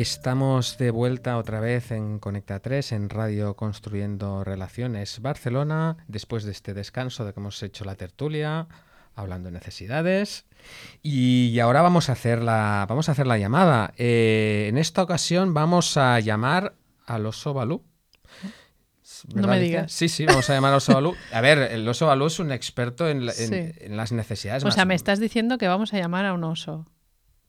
Estamos de vuelta otra vez en Conecta 3, en Radio Construyendo Relaciones Barcelona, después de este descanso de que hemos hecho la tertulia, hablando de necesidades. Y ahora vamos a hacer la, vamos a hacer la llamada. Eh, en esta ocasión vamos a llamar al oso Balú. No ¿Verdad, me digas. Sí, sí, vamos a llamar al oso Balú. A ver, el oso Balú es un experto en, la- en- Sí. en las necesidades O sea, me estás diciendo que vamos a llamar a un oso.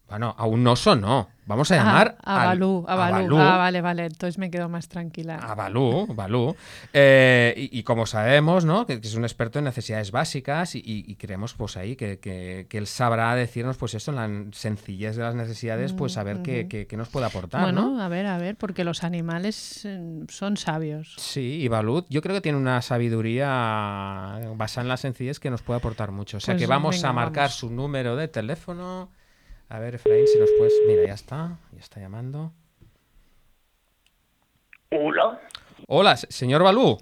Bueno, a un oso no. Vamos a llamar Ah, a al- Balú, a Balú. Ah, vale, vale. Entonces me quedo más tranquila. A Balú, Balú. Eh, y, y como sabemos, ¿no? Que, que es un experto en necesidades básicas y, y- y creemos pues ahí que, que- que él sabrá decirnos pues esto, en la sencillez de las necesidades, pues a ver qué, qué- qué nos puede aportar, bueno, ¿no? a ver, a ver, porque los animales eh, son sabios. Sí, y Balú yo creo que tiene una sabiduría basada en la sencillez que nos puede aportar mucho. O sea Pues que vamos venga, a marcar vamos. su número de teléfono. A ver, Efraín, si nos puedes... Mira, ya está, ya está llamando. Hola. Hola, se- señor Balú.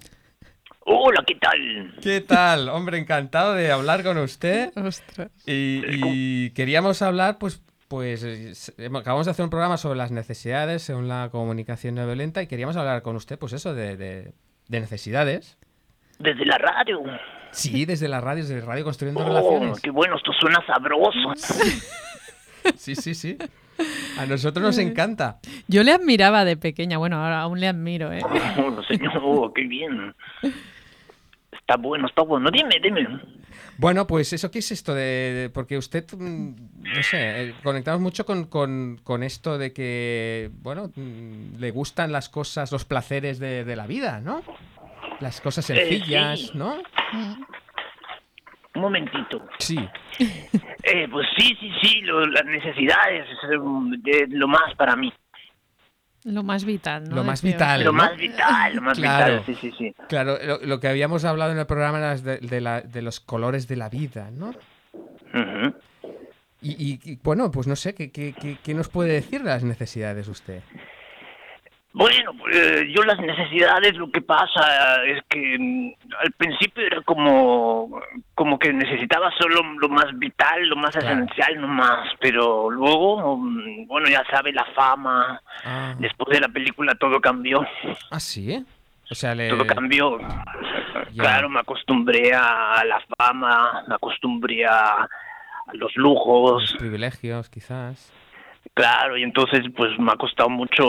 Hola, ¿qué tal? ¿Qué tal? Hombre, encantado de hablar con usted. Ostras. Y, y queríamos hablar, pues, pues eh, acabamos de hacer un programa sobre las necesidades según la comunicación no violenta y queríamos hablar con usted, pues eso, de, de- de necesidades. Desde la radio. Sí, desde la radio, desde Radio Construyendo Oh, Relaciones. qué bueno, esto suena sabroso. [LAUGHS] Sí, sí, sí. A nosotros nos encanta. Yo le admiraba de pequeña, bueno, ahora aún le admiro, ¿eh? [LAUGHS] Oh, señor, oh, qué bien. Está bueno, está bueno. Dime, dime. Bueno, pues eso, ¿qué es esto de...? de- porque usted, mm, no sé, eh, conectamos mucho con, con- con esto de que, bueno, mm, le gustan las cosas, los placeres de, de la vida, ¿no? Las cosas Eh, sencillas, sí. ¿no? Un momentito. Sí. Eh, pues sí, sí, sí, lo- las necesidades es lo más para mí. Lo más vital, ¿no? Lo más vital. Lo ¿no? más vital, lo más Claro. vital, sí, sí, sí. Claro, lo, lo que habíamos hablado en el programa era de, de la- de los colores de la vida, ¿no? Y, y- y, bueno, pues no sé, ¿qué, qué, qué- qué nos puede decir de las necesidades usted? Bueno, eh, yo las necesidades, lo que pasa es que mm, al principio era como, como que necesitaba solo lo más vital, lo más Claro. esencial nomás, pero luego, mm, bueno, ya sabe, la fama, Ah, después de la película todo cambió, ¿ah, sí? O sea, le... todo cambió. ya. Claro, me acostumbré a la fama, me acostumbré a, a los lujos, los privilegios, quizás. Claro, y entonces pues me ha costado mucho,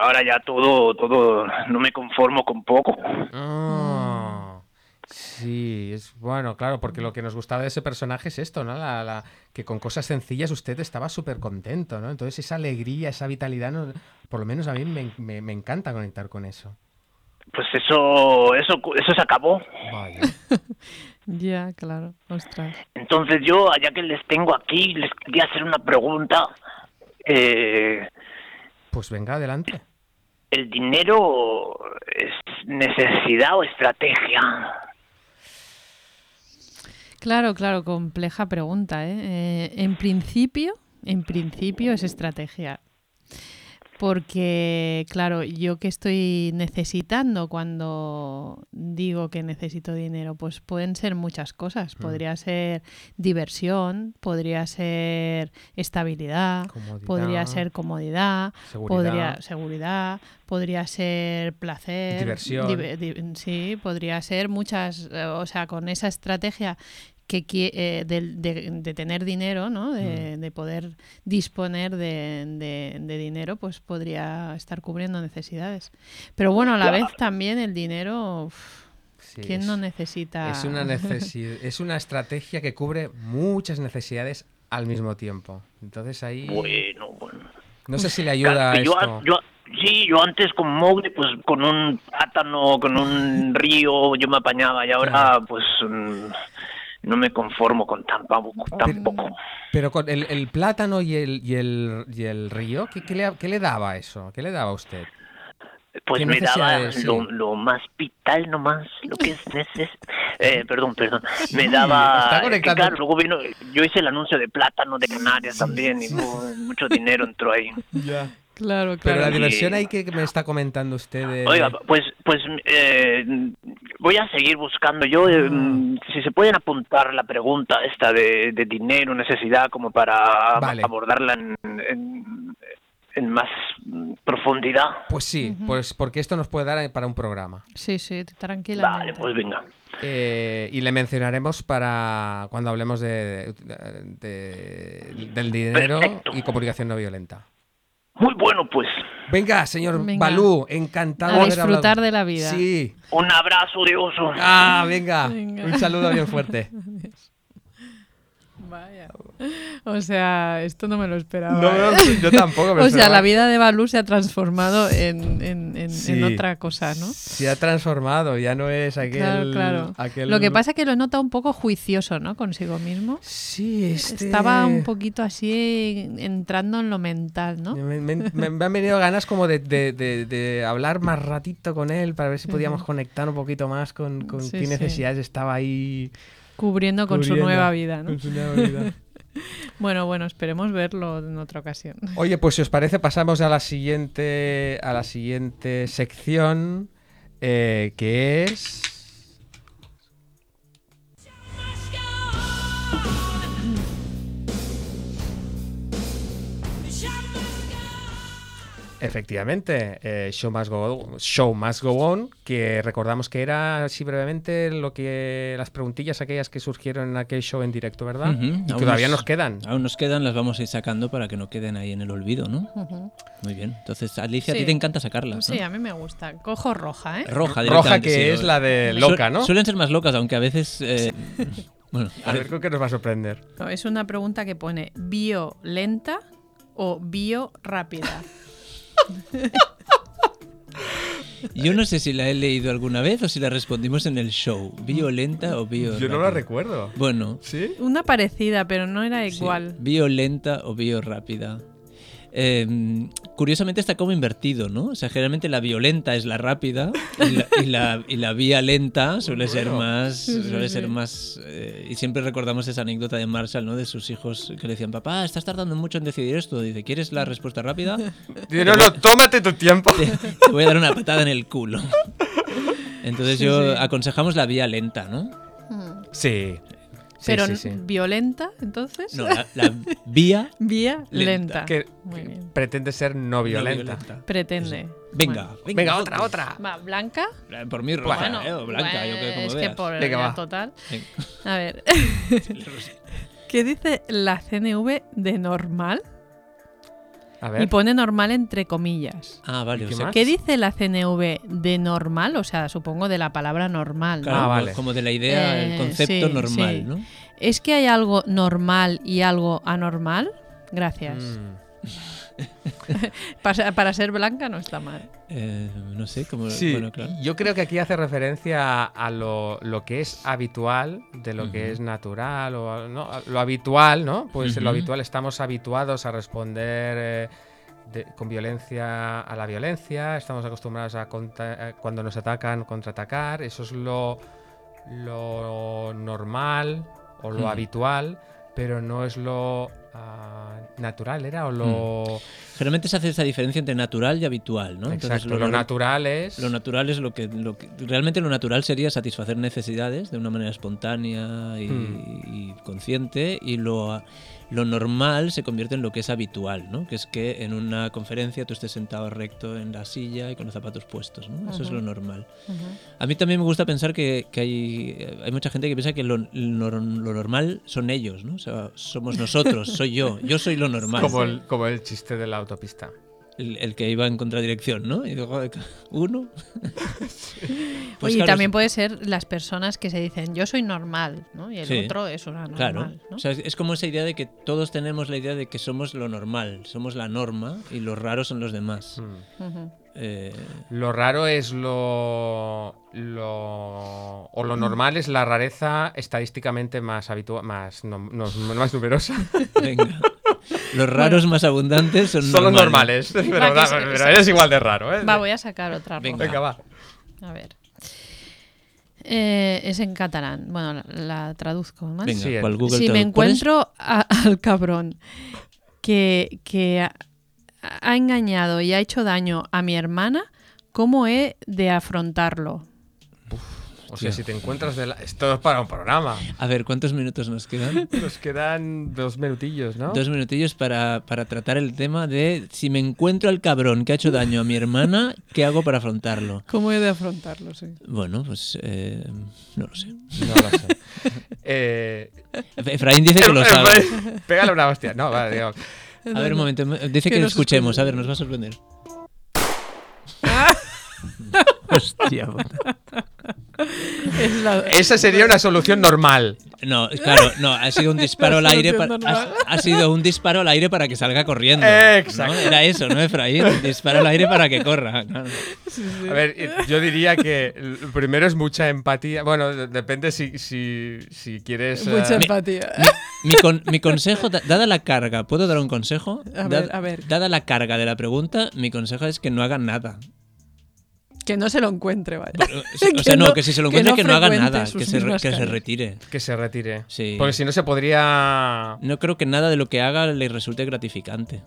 ahora ya todo, todo, no me conformo con poco. Ah, Sí, es bueno, claro, porque lo que nos gustaba de ese personaje es esto, ¿no? La, la- que con cosas sencillas usted estaba súper contento, ¿no? Entonces esa alegría, esa vitalidad, ¿no? por lo menos a mí me, me- me encanta conectar con eso. Pues eso, eso, eso se acabó. Vaya. [LAUGHS] Ya, claro. Ostras. Entonces yo, ya que les tengo aquí, les quería hacer una pregunta. Eh, Pues venga, adelante. ¿El dinero es necesidad o estrategia? Claro, claro, compleja pregunta, ¿eh? Eh, en principio, en principio es estrategia. Porque, claro, yo que estoy necesitando cuando digo que necesito dinero, pues pueden ser muchas cosas. Podría ser diversión, podría ser estabilidad, Comodidad, podría ser comodidad, seguridad. podría seguridad, podría ser placer, Diversión. dive- di- sí, podría ser muchas, eh, o sea, con esa estrategia que qui- eh, del- de, de tener dinero, ¿no? De, Mm. de poder disponer de, de- de dinero, pues podría estar cubriendo necesidades. Pero bueno, a la Claro. vez también el dinero, uf, Sí, ¿quién es, no necesita? es una necesi- [LAUGHS] es una estrategia que cubre muchas necesidades al mismo tiempo. Entonces ahí Bueno, bueno. no sé si le ayuda Claro, yo, esto. yo- sí, yo antes con Mowgli, pues con un plátano, con un [LAUGHS] río, yo me apañaba y ahora, Claro. pues mm, no me conformo con tan, poco- tan poco. Pero con el, el plátano y el, y el, y el río, ¿qué, qué le, qué le daba eso? ¿Qué le daba a usted? Pues ¿Qué me daba lo, Sí. lo más vital nomás, lo que es neces... Eh, perdón, perdón. Me Sí, daba... [LAUGHS] es que, conectando. claro, luego vino... Yo hice el anuncio de plátano de Canarias también y mu- mucho dinero entró ahí. Ya. Claro, Pero claro. la Y- diversión ahí que me está comentando usted de... Oiga, pues, pues eh, voy a seguir buscando. Yo, eh, Ah. si se pueden apuntar la pregunta esta de, de dinero, necesidad, como para Vale. abordarla en, en, en más mm, profundidad. Pues sí, pues porque esto nos puede dar para un programa. Sí, sí, tranquilamente. Vale, pues venga. Eh, y le mencionaremos para cuando hablemos de, de- del dinero Perfecto. y comunicación no violenta. Muy bueno, pues. Venga, señor Venga. Balú, encantado A de haber disfrutar hablado. de la vida. Sí. Un abrazo de oso. Ah, venga. Venga. Un saludo bien fuerte. [LAUGHS] Vaya. [LAUGHS] O sea, esto no me lo esperaba. No, ¿eh? no, yo tampoco me [LAUGHS] o sea, la vida de Balú se ha transformado en, en- en- Sí. en otra cosa, ¿no? Se ha transformado, ya no es aquel... Claro, claro. aquel- Lo que pasa es que lo nota un poco juicioso, ¿no? Consigo mismo. Sí, este... Estaba un poquito así entrando en lo mental, ¿no? Me, me- me- me han venido ganas como de, de- de- de hablar más ratito con él para ver si podíamos conectar un poquito más con, con Sí, qué sí. necesidades estaba ahí Cubriendo con su nueva vida, ¿no? con su nueva vida. [LAUGHS] Bueno, bueno, esperemos verlo en otra ocasión. Oye, pues si os parece pasamos a la siguiente a la siguiente sección eh, que es Efectivamente, eh, Show, Must Go, Show Must Go On, que recordamos que era así brevemente lo que las preguntillas aquellas que surgieron en aquel show en directo, ¿verdad? Aún todavía nos- nos quedan. Aún nos quedan, las vamos a ir sacando para que no queden ahí en el olvido, ¿no? Muy bien. Entonces, Alicia, a ti te encanta sacarlas, ¿no? Sí, a mí me gusta. Cojo roja, ¿eh? Roja, Roja que sí, es o- la de loca, ¿no? Suelen ser más locas, aunque a veces... eh, [LAUGHS] bueno, A ver con qué nos va a sorprender. No, es una pregunta que pone bio lenta o bio rápida. [LAUGHS] [LAUGHS] yo no sé si la he leído alguna vez o si la respondimos en el show. ¿Violenta o bio Yo no la recuerdo. Bueno, ¿Sí? Una parecida, pero no era sí, igual. ¿Violenta o bio rápida? Eh, curiosamente está como invertido, ¿no? O sea, generalmente la violenta es la rápida y la, y la- y la vía lenta suele ser más, suele sí. ser más eh, y siempre recordamos esa anécdota de Marshall, ¿no? De sus hijos que le decían, papá, estás tardando mucho en decidir esto. Dice, ¿quieres la respuesta rápida? [LAUGHS] Dice, no, no, tómate tu tiempo. [LAUGHS] Te, te voy a dar una patada en el culo. [LAUGHS] Entonces Sí, yo sí. aconsejamos la vía lenta, ¿no? Sí. Sí, pero sí, sí. violenta, entonces. No, la, la vía [LAUGHS] Vía Lenta. lenta. Que, Muy que bien. pretende ser no no violenta. Pretende. Venga, Bueno. venga, Venga, otra, otra. Va, ¿Blanca? Por mí roja, Bueno, ¿eh? O blanca, yo como es veas. que por Venga, va. total. Venga. A ver. [LAUGHS] ¿Qué dice la CNV de normal? A Y pone normal entre comillas. Ah, vale. ¿Y O qué sea, más? ¿Qué dice la CNV de normal? O sea, supongo de la palabra normal. Ah, como- vale. como de la idea, el Eh, concepto sí, normal, sí. ¿no? ¿Es que hay algo normal y algo anormal? Gracias. Mm. [LAUGHS] Para, para ser blanca no está mal. Eh, no sé, como... Sí, Bueno, claro. yo creo que aquí hace referencia a lo, lo que es habitual, de lo que es natural, o lo habitual, ¿no? Pues en lo habitual estamos habituados a responder eh, de- con violencia a la violencia, estamos acostumbrados a contra- eh, cuando nos atacan contraatacar, eso es lo, lo normal o lo habitual, pero no es lo ah, natural, ¿era? O lo... Generalmente se hace esa diferencia entre natural y habitual, ¿no? Entonces, Exacto, lo, nor- natural es... Lo natural es lo que, lo que- Realmente lo natural sería satisfacer necesidades de una manera espontánea y, Hmm. y consciente y lo, lo normal se convierte en lo que es habitual, ¿no? Que es que en una conferencia tú estés sentado recto en la silla y con los zapatos puestos, ¿no? Eso es lo normal. A mí también me gusta pensar que, que hay, hay mucha gente que piensa que lo, lo- lo normal son ellos, ¿no? O sea, somos nosotros, soy yo, yo soy lo [LAUGHS] normal. Como el, como el chiste de la autopista. El, el que iba en contradirección, ¿no? Y digo, [LAUGHS] uno. [LAUGHS] [LAUGHS] Pues Oye, claro, también puede ser las personas que se dicen yo soy normal, ¿no? Y el Sí. otro es una normal, Claro. ¿no? O sea, es, como esa idea de que todos tenemos la idea de que somos lo normal, somos la norma y los raros son los demás. Mm. Eh, Lo raro es lo, lo. O lo normal es la rareza estadísticamente más habitual, más, no- no- más numerosa. [LAUGHS] venga. Los raros más abundantes son, Son los normales. Pero, Va, que pero se- eres igual de raro, ¿eh? Va, voy a sacar otra Venga. Venga, va. A ver. Eh, es en catalán. Bueno, la, la traduzco más. Venga, Sí, ¿cuál el- Google si me encuentro a- al cabrón que, que ha, engañado y ha hecho daño a mi hermana, ¿cómo he de afrontarlo? O sea, si te encuentras de la... Esto es para un programa. A ver, ¿cuántos minutos nos quedan? [LAUGHS] Nos quedan dos minutillos, ¿no? Dos minutillos para, para tratar el tema de si me encuentro al cabrón que ha hecho daño a mi hermana, ¿qué hago para afrontarlo? ¿Cómo he de afrontarlo? Sí. Bueno, pues eh, no lo sé. No lo sé. [LAUGHS] Eh, Efraín dice que lo sabe. Pégale una hostia. No, vale, digo. A ver, un momento. Dice Que que escuchemos. escuche. A ver, nos va a sorprender. [LAUGHS] Hostia puta. Es la- Esa sería una solución normal. No, claro, no, ha sido un disparo al aire para, ha, sido un disparo al aire para que salga corriendo. Exacto. ¿no? Era eso, ¿no, Efraín? Un disparo al aire para que corra. A ver, yo diría que primero es mucha empatía. Bueno, de- depende si, si, si quieres. Mucha eh, empatía. Mi, con- mi consejo, da- dada la carga, ¿puedo dar un consejo? A ver, a ver. Dada la carga de la pregunta, mi consejo es que no hagan nada. Que no se lo encuentre, vaya. [LAUGHS] O sea, no, que si se lo encuentra, que no, haga nada, que se, re- que se retire. que se retire. Sí. Porque si no se podría. No creo que nada de lo que haga le resulte gratificante.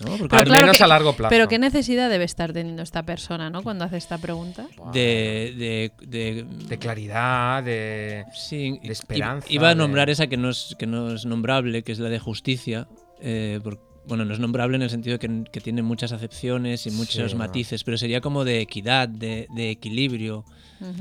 ¿no? Porque Al claro menos que- a largo plazo. Pero qué necesidad debe estar teniendo esta persona, ¿no? Cuando hace esta pregunta. de, de, de, De claridad, de. sí, de esperanza, Iba a de- nombrar esa que no, es, que no es nombrable, que es la de justicia, eh, por- bueno, no es nombrable en el sentido de que, que tiene muchas acepciones y muchos Sí, no. matices, pero sería como de equidad, de, de equilibrio.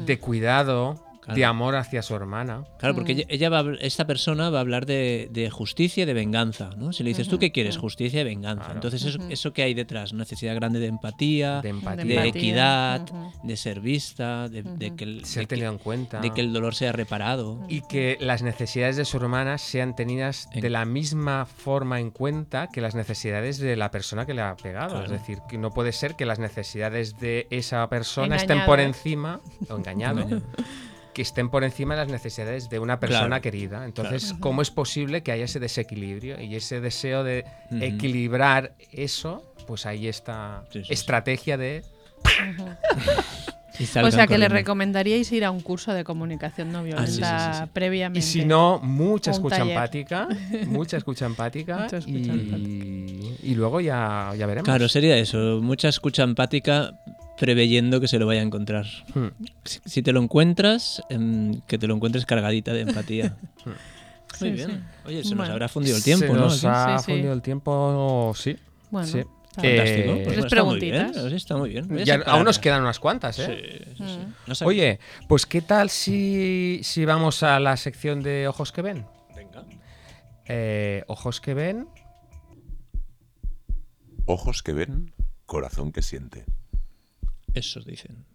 De cuidado, Claro. de amor hacia su hermana. Claro, porque Mm. ella, ella va a esta persona va a hablar de, de justicia y de venganza, ¿no? Si le dices, ¿tú qué quieres? Justicia y venganza. Claro. Entonces, eso, eso que hay detrás, necesidad grande de empatía, De empatía. equidad, de ser vista, de, que el, Ser de tenido que- en cuenta. de que el dolor sea reparado. y que las necesidades de su hermana sean tenidas En- de la misma forma en cuenta que las necesidades de la persona que le ha pegado. Claro. Es decir, que no puede ser que las necesidades de esa persona estén por encima, o engañado, que estén por encima de las necesidades de una persona Claro. querida. Entonces, ¿cómo es posible que haya ese desequilibrio y ese deseo de equilibrar eso? Pues ahí está Sí, sí, sí. estrategia de... [LAUGHS] O sea, que le recomendaríais ir a un curso de comunicación no violenta Ah, sí, sí, sí, sí. previamente. Y si no, mucha escucha taller. empática, mucha escucha empática, Mucha escucha y, empática. y luego ya, ya veremos. Claro, sería eso. Mucha escucha empática preveyendo que se lo vaya a encontrar. Hmm. Si, si te lo encuentras, em, que te lo encuentres cargadita de empatía. [LAUGHS] Muy Sí, bien. sí. Oye, se nos habrá fundido el tiempo, Se ¿no? nos Aquí. ha Sí, sí. fundido el tiempo, sí. Bueno, sí. Eh, Fantástico. Pues Pues tres está muy bien, preguntitas. está muy bien. Ya- separarlas. aún nos quedan unas cuantas, ¿eh? Sí, sí, sí. Mm. No. Oye, pues ¿qué tal si, si vamos a la sección de Ojos que ven? Venga. Eh, ojos que ven. Ojos que ven, corazón que siente. Eso dicen.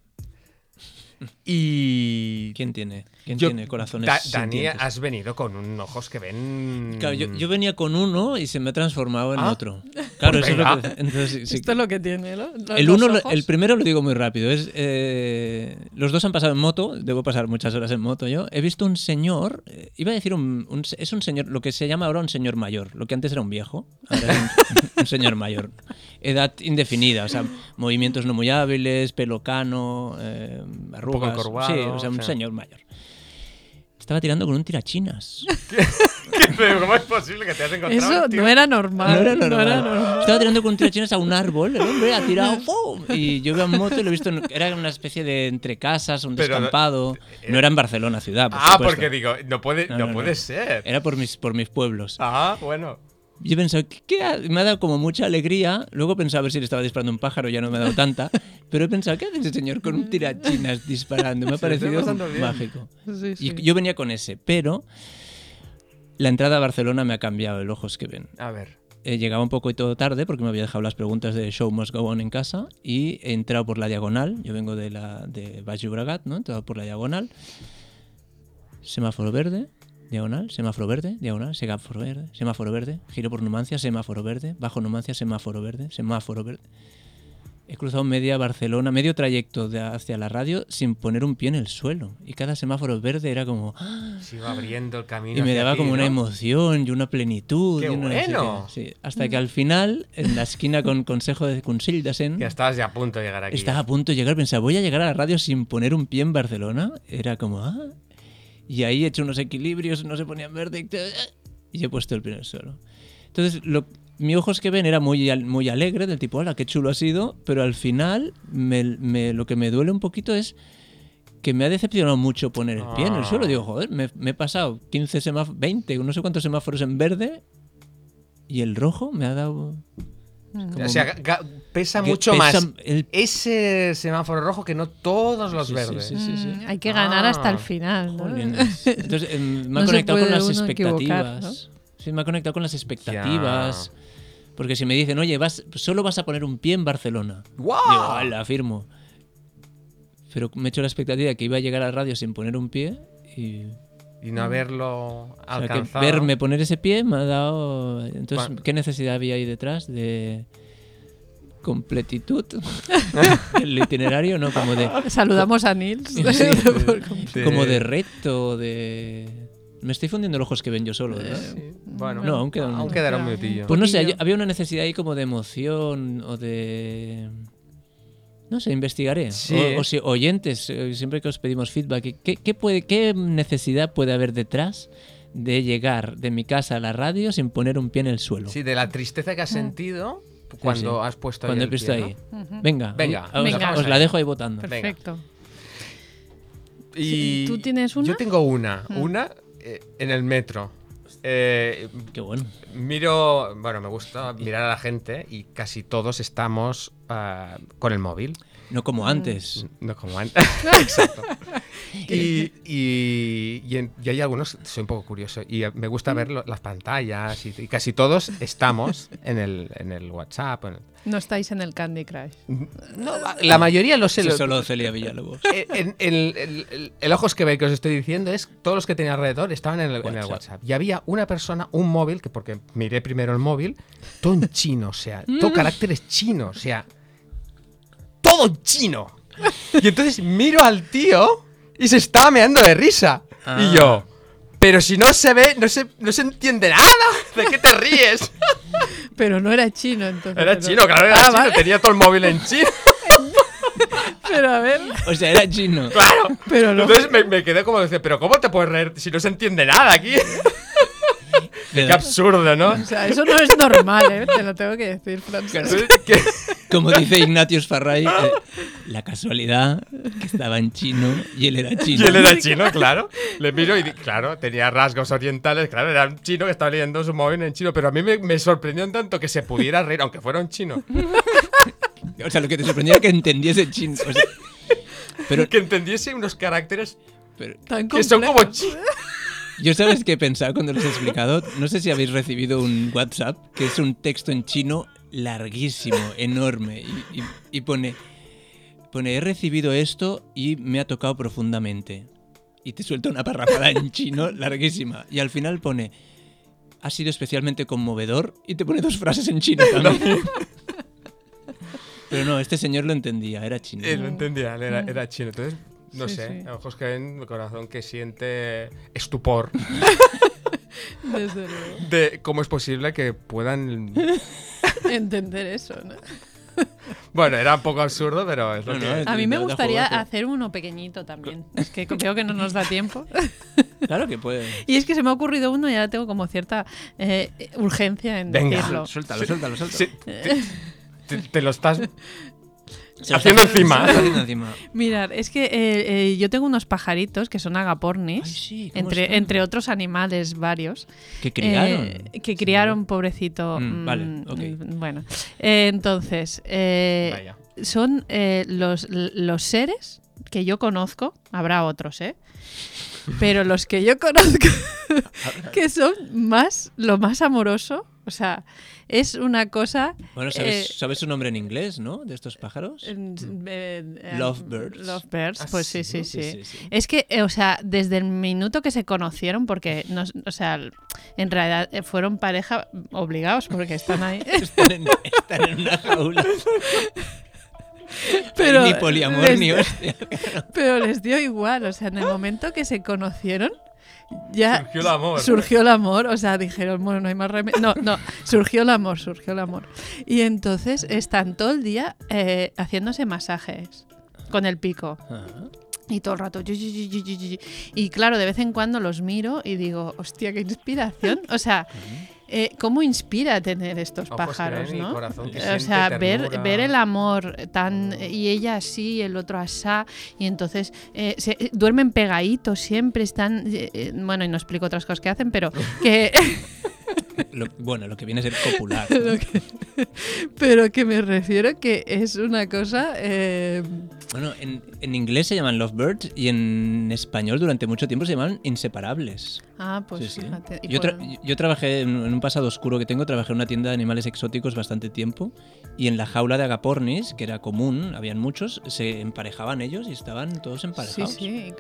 Y. ¿Quién tiene? ¿Quién Yo- tiene corazones Da- Dani, has venido con un ojos que ven. Claro, yo, yo venía con uno y se me ha transformado en Ah. otro. Claro, Pues eso es lo venga. que. Entonces, sí. Esto es lo que tiene, ¿no? Los- El, uno, el primero lo digo muy rápido. Es, eh, los dos han pasado en moto. Debo pasar muchas horas en moto yo. He visto un señor. eh, iba a decir un, un- Es un señor. Lo que se llama ahora un señor mayor. Lo que antes era un viejo. Ahora es un, [LAUGHS] un señor mayor. Edad indefinida. O sea, movimientos no muy hábiles, pelo cano, eh, arrugas. encorvado, sí, o sea, un o sea. señor mayor. Estaba tirando con un tirachinas. [LAUGHS] ¿Cómo es posible que te has encontrado? Eso un tío? no era normal. No era normal. normal. Estaba tirando con tirachinas a un árbol, el hombre ha tirado [LAUGHS] ¡fum! y yo iba en moto y lo he visto, en- era una especie de entre casas, un Pero no- descampado. No era en Barcelona ciudad, por Ah, supuesto. porque digo, no puede, No, no, no, puede no. ser. Era por mis, por mis pueblos. Ah, bueno. Yo he pensado, ¿qué, qué me ha dado como mucha alegría. Luego he pensado a ver si le estaba disparando un pájaro, ya no me ha dado tanta. [LAUGHS] Pero he pensado, ¿qué hace ese señor con un tirachinas disparando? Me ha [LAUGHS] parecido mágico. Sí, sí. Y yo venía con ese, pero la entrada a Barcelona me ha cambiado el ojos que ven. A ver. Eh, llegaba un poco y todo tarde porque me había dejado las preguntas de Show Must Go On en casa y he entrado por la diagonal. Yo vengo de la de Baix Llobregat, ¿no? He entrado por la diagonal. Semáforo verde, diagonal, semáforo verde, diagonal, semáforo verde, semáforo verde, giro por Numancia, semáforo verde, bajo Numancia, semáforo verde, semáforo verde. He cruzado media Barcelona, medio trayecto de hacia la radio sin poner un pie en el suelo. Y cada semáforo verde era como... ¡ah! Se iba abriendo el camino. Y me daba como una emoción y una plenitud. ¡Qué y una no sé qué. bueno! Sí, hasta que al final, en la esquina con Consejo de Consell de Sen, Ya estabas ya a punto de llegar aquí. estaba a punto de llegar. Pensaba, voy a llegar a la radio sin poner un pie en Barcelona. Era como, ah. Y ahí he hecho unos equilibrios, no se ponían verde. Y he puesto el pie en el suelo. Entonces, lo, mi ojos que ven era muy, muy alegre, del tipo, hola, qué chulo ha sido. Pero al final, me- me- lo que me duele un poquito es que me ha decepcionado mucho poner el pie en el suelo. Ah. Digo, joder, me, me he pasado 15 semáforos, 20, no sé cuántos semáforos en verde y el rojo me ha dado... como- O sea, pesa mucho pesa más el- ese semáforo rojo que no todos los Sí, verdes. sí, sí, sí. Mm, Hay que ganar Ah. hasta el final. ¿no? [LAUGHS] Entonces em, me ha No conectado con las expectativas. Sí, me ha conectado con las expectativas. Porque si me dicen, oye, vas, solo vas a poner un pie en Barcelona. ¡Guau! Digo, "Hala, afirmo. Pero me he hecho la expectativa de que iba a llegar a radio sin poner un pie y Y no haberlo o sea, que alcanzado. verme poner ese pie me ha dado. Entonces, Bueno. ¿qué necesidad había ahí detrás de completitud? [LAUGHS] el itinerario, ¿no? Como de, Saludamos a Nils. Sí, Sí. como de reto, de. Me estoy fundiendo los ojos que ven yo solo, ¿verdad? Sí, Bueno, No, aún queda un- aún un minutillo. Pues no sé, había una necesidad ahí como de emoción o de... No sé, investigaré. Sí, o, ¿eh? o si oyentes, eh, siempre que os pedimos feedback, ¿qué, qué puede, ¿qué necesidad puede haber detrás de llegar de mi casa a la radio sin poner un pie en el suelo? Sí, de la tristeza que has sentido cuando sí. has puesto Cuando ahí he el visto pie, ahí. Venga, Venga, os, Venga. os la dejo ahí votando. Perfecto. Y ¿Tú tienes una? Yo tengo una. Mm. Una eh, en el metro. eh, Qué bueno. miro, bueno, me gusta mirar a la gente y casi todos estamos ah, con el móvil. No como Mm. antes. No como antes. [LAUGHS] [LAUGHS] Exacto. Y, y- y en- y hay algunos, soy un poco curioso, y me gusta ver lo- las pantallas y, y casi todos estamos en el, en el WhatsApp. en el- No estáis en el Candy Crush. No, la mayoría lo sé. Lo- solo Celia Villalobos. en- en- el, el- el- el ojos que ve que os estoy diciendo es todos los que tenía alrededor estaban en el, en el WhatsApp. WhatsApp. Y había una persona, un móvil, que porque miré primero el móvil, todo en chino, o sea, todo caracteres chinos, o sea, todo chino. Y entonces miro al tío y se estaba meando de risa. Ah. Y yo, pero si no se ve, no se, no se entiende nada. ¿De qué te ríes? [LAUGHS] Pero no era chino entonces. Era pero- chino, claro, era Ah, chino. vale. Tenía todo el móvil en chino. [LAUGHS] Pero a ver, O sea, era chino. Claro. pero no. Entonces me, me quedé como decía, pero ¿cómo te puedes reír si no se entiende nada aquí? Qué absurdo, ¿no? O sea, eso no es normal, ¿eh? Te lo tengo que decir, Francis. Como dice Ignatius Farray, eh, la casualidad que estaba en chino y él era Y chino. él era chino, claro. Le miro y claro, tenía rasgos orientales, claro, era un chino que estaba leyendo su móvil en chino, pero a mí me, me sorprendió en tanto que se pudiera reír, aunque fuera un chino. [LAUGHS] O sea, lo que te sorprendía era que entendiese chino. O sea, pero, Que entendiese unos caracteres pero Tan que son como chinos. yo sabes qué he pensado cuando los he explicado. No sé si habéis recibido un WhatsApp que es un texto en chino larguísimo, enorme. Y, y- y pone, pone, he recibido esto y me ha tocado profundamente. Y te suelta una parrafada en chino larguísima. Y al final pone, ha sido especialmente conmovedor y te pone dos frases en chino [LAUGHS] también. Pero no, este señor lo entendía, era chino. Él lo entendía, él era, era chino. Entonces, no Sí, sé, sí. ojos que ven, corazón que siente estupor [LAUGHS] [LAUGHS] Desde luego. de cómo es posible que puedan... [LAUGHS] Entender eso, ¿no? [LAUGHS] Bueno, era un poco absurdo, pero es lo No, que... no, es- A mí me gustaría hacer uno pequeñito también. Es que veo que no nos da tiempo. Claro que puede. Y es que se me ha ocurrido uno y ahora tengo como cierta eh, urgencia en Venga. decirlo. Suéltalo, suéltalo, suéltalo. Sí, te, te- te lo estás Se haciendo está- encima. se lo está haciendo encima. Mirad, es que eh, eh, yo tengo unos pajaritos que son agapornis, Ay, sí, ¿cómo entre, están? entre otros animales varios. Que criaron. eh, que criaron, pobrecito. Mm, vale, ok. mm, Bueno, eh, entonces, eh, Vaya. son eh, los, los seres que yo conozco, habrá otros, ¿eh? Pero los que yo conozco, [LAUGHS] [LAUGHS] que son más, lo más amoroso, o sea, es una cosa... Bueno, ¿sabes, eh, sabes su nombre en inglés, no? De estos pájaros. eh, eh, Lovebirds. Lovebirds, Ah, pues sí, sí, sí, ¿no? sí. Sí, sí, sí. Es que, eh, o sea, desde el minuto que se conocieron, porque, no, o sea, en realidad fueron pareja obligados porque están ahí. [LAUGHS] Están en, están en una jaula. Pero ni poliamor les- ni hostia. Pero les dio igual, o sea, en el momento que se conocieron, ya Surgió el amor. surgió el amor, o sea, dijeron, bueno, no hay más remedio. No, no, surgió el amor, surgió el amor. Y entonces están todo el día eh, haciéndose masajes con el pico. Y todo el rato. Y claro, de vez en cuando los miro y digo, hostia, qué inspiración. O sea, eh, ¿cómo inspira tener estos Ojos que pájaros, no? corazón que o sea, ver, el amor tan y ella así, el otro asá, y entonces eh, se- eh, duermen pegaditos siempre, están eh, eh, bueno, y no explico otras cosas que hacen, pero que [LAUGHS] lo- bueno, lo que viene a ser copular. [LAUGHS] ¿no? que- pero que me refiero que es una cosa eh, Bueno, en, en inglés se llaman lovebirds y en español durante mucho tiempo se llaman inseparables. ah, pues Sí, sí. y Yo, por- tra- yo trabajé en, en un pasado oscuro que tengo, trabajé en una tienda de animales exóticos bastante tiempo y en la jaula de agapornis, que era común, habían muchos, se emparejaban ellos y estaban todos Sí, emparejados. sí. eh,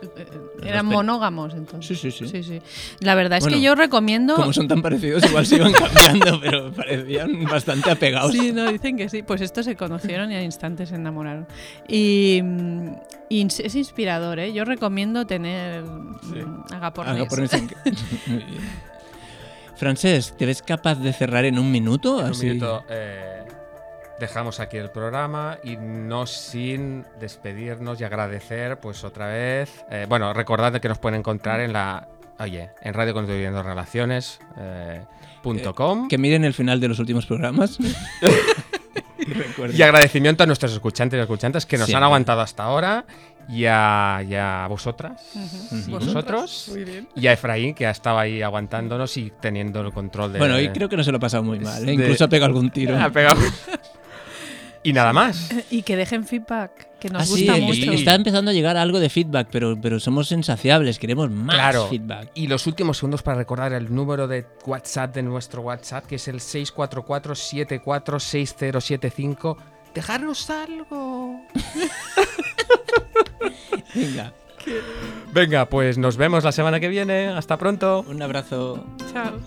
Los Eran monógamos entonces. Sí, sí, sí. La verdad es que yo recomiendo. Como son tan parecidos, igual se iban cambiando, [LAUGHS] pero parecían bastante apegados. Sí, no, dicen que sí. Pues estos se conocieron y al instante se enamoraron. Y, mm, y es inspirador, ¿eh? Yo recomiendo tener mm, agapornis. [LAUGHS] Francés, ¿te ves capaz de cerrar en un minuto? En un Así- minuto eh, dejamos aquí el programa y no sin despedirnos y agradecer, pues otra vez. eh, bueno, recordad que nos pueden encontrar en la. Oye, en Radio Construyendo Relaciones. eh, punto com. Que miren el final de los últimos programas. [LAUGHS] y. Y agradecimiento a nuestros escuchantes y escuchantes que nos Siempre. han aguantado hasta ahora y a, y a vosotras y vosotros y a Efraín que ha estado ahí aguantándonos y teniendo el control de... Bueno, hoy creo que no se lo ha pasado muy mal, ¿eh? de- incluso ha pegado algún tiro. [LAUGHS] Ha pegado- y nada más. [LAUGHS] Y que dejen feedback, que nos Ah, sí, gusta el- mucho. está empezando a llegar algo de feedback, pero, pero somos insaciables, queremos más Claro. feedback. Y los últimos segundos para recordar el número de WhatsApp de nuestro WhatsApp, que es el 644-746075. Dejarnos algo. [LAUGHS] Venga, Venga, pues nos vemos la semana que viene. Hasta pronto. un abrazo. Chao.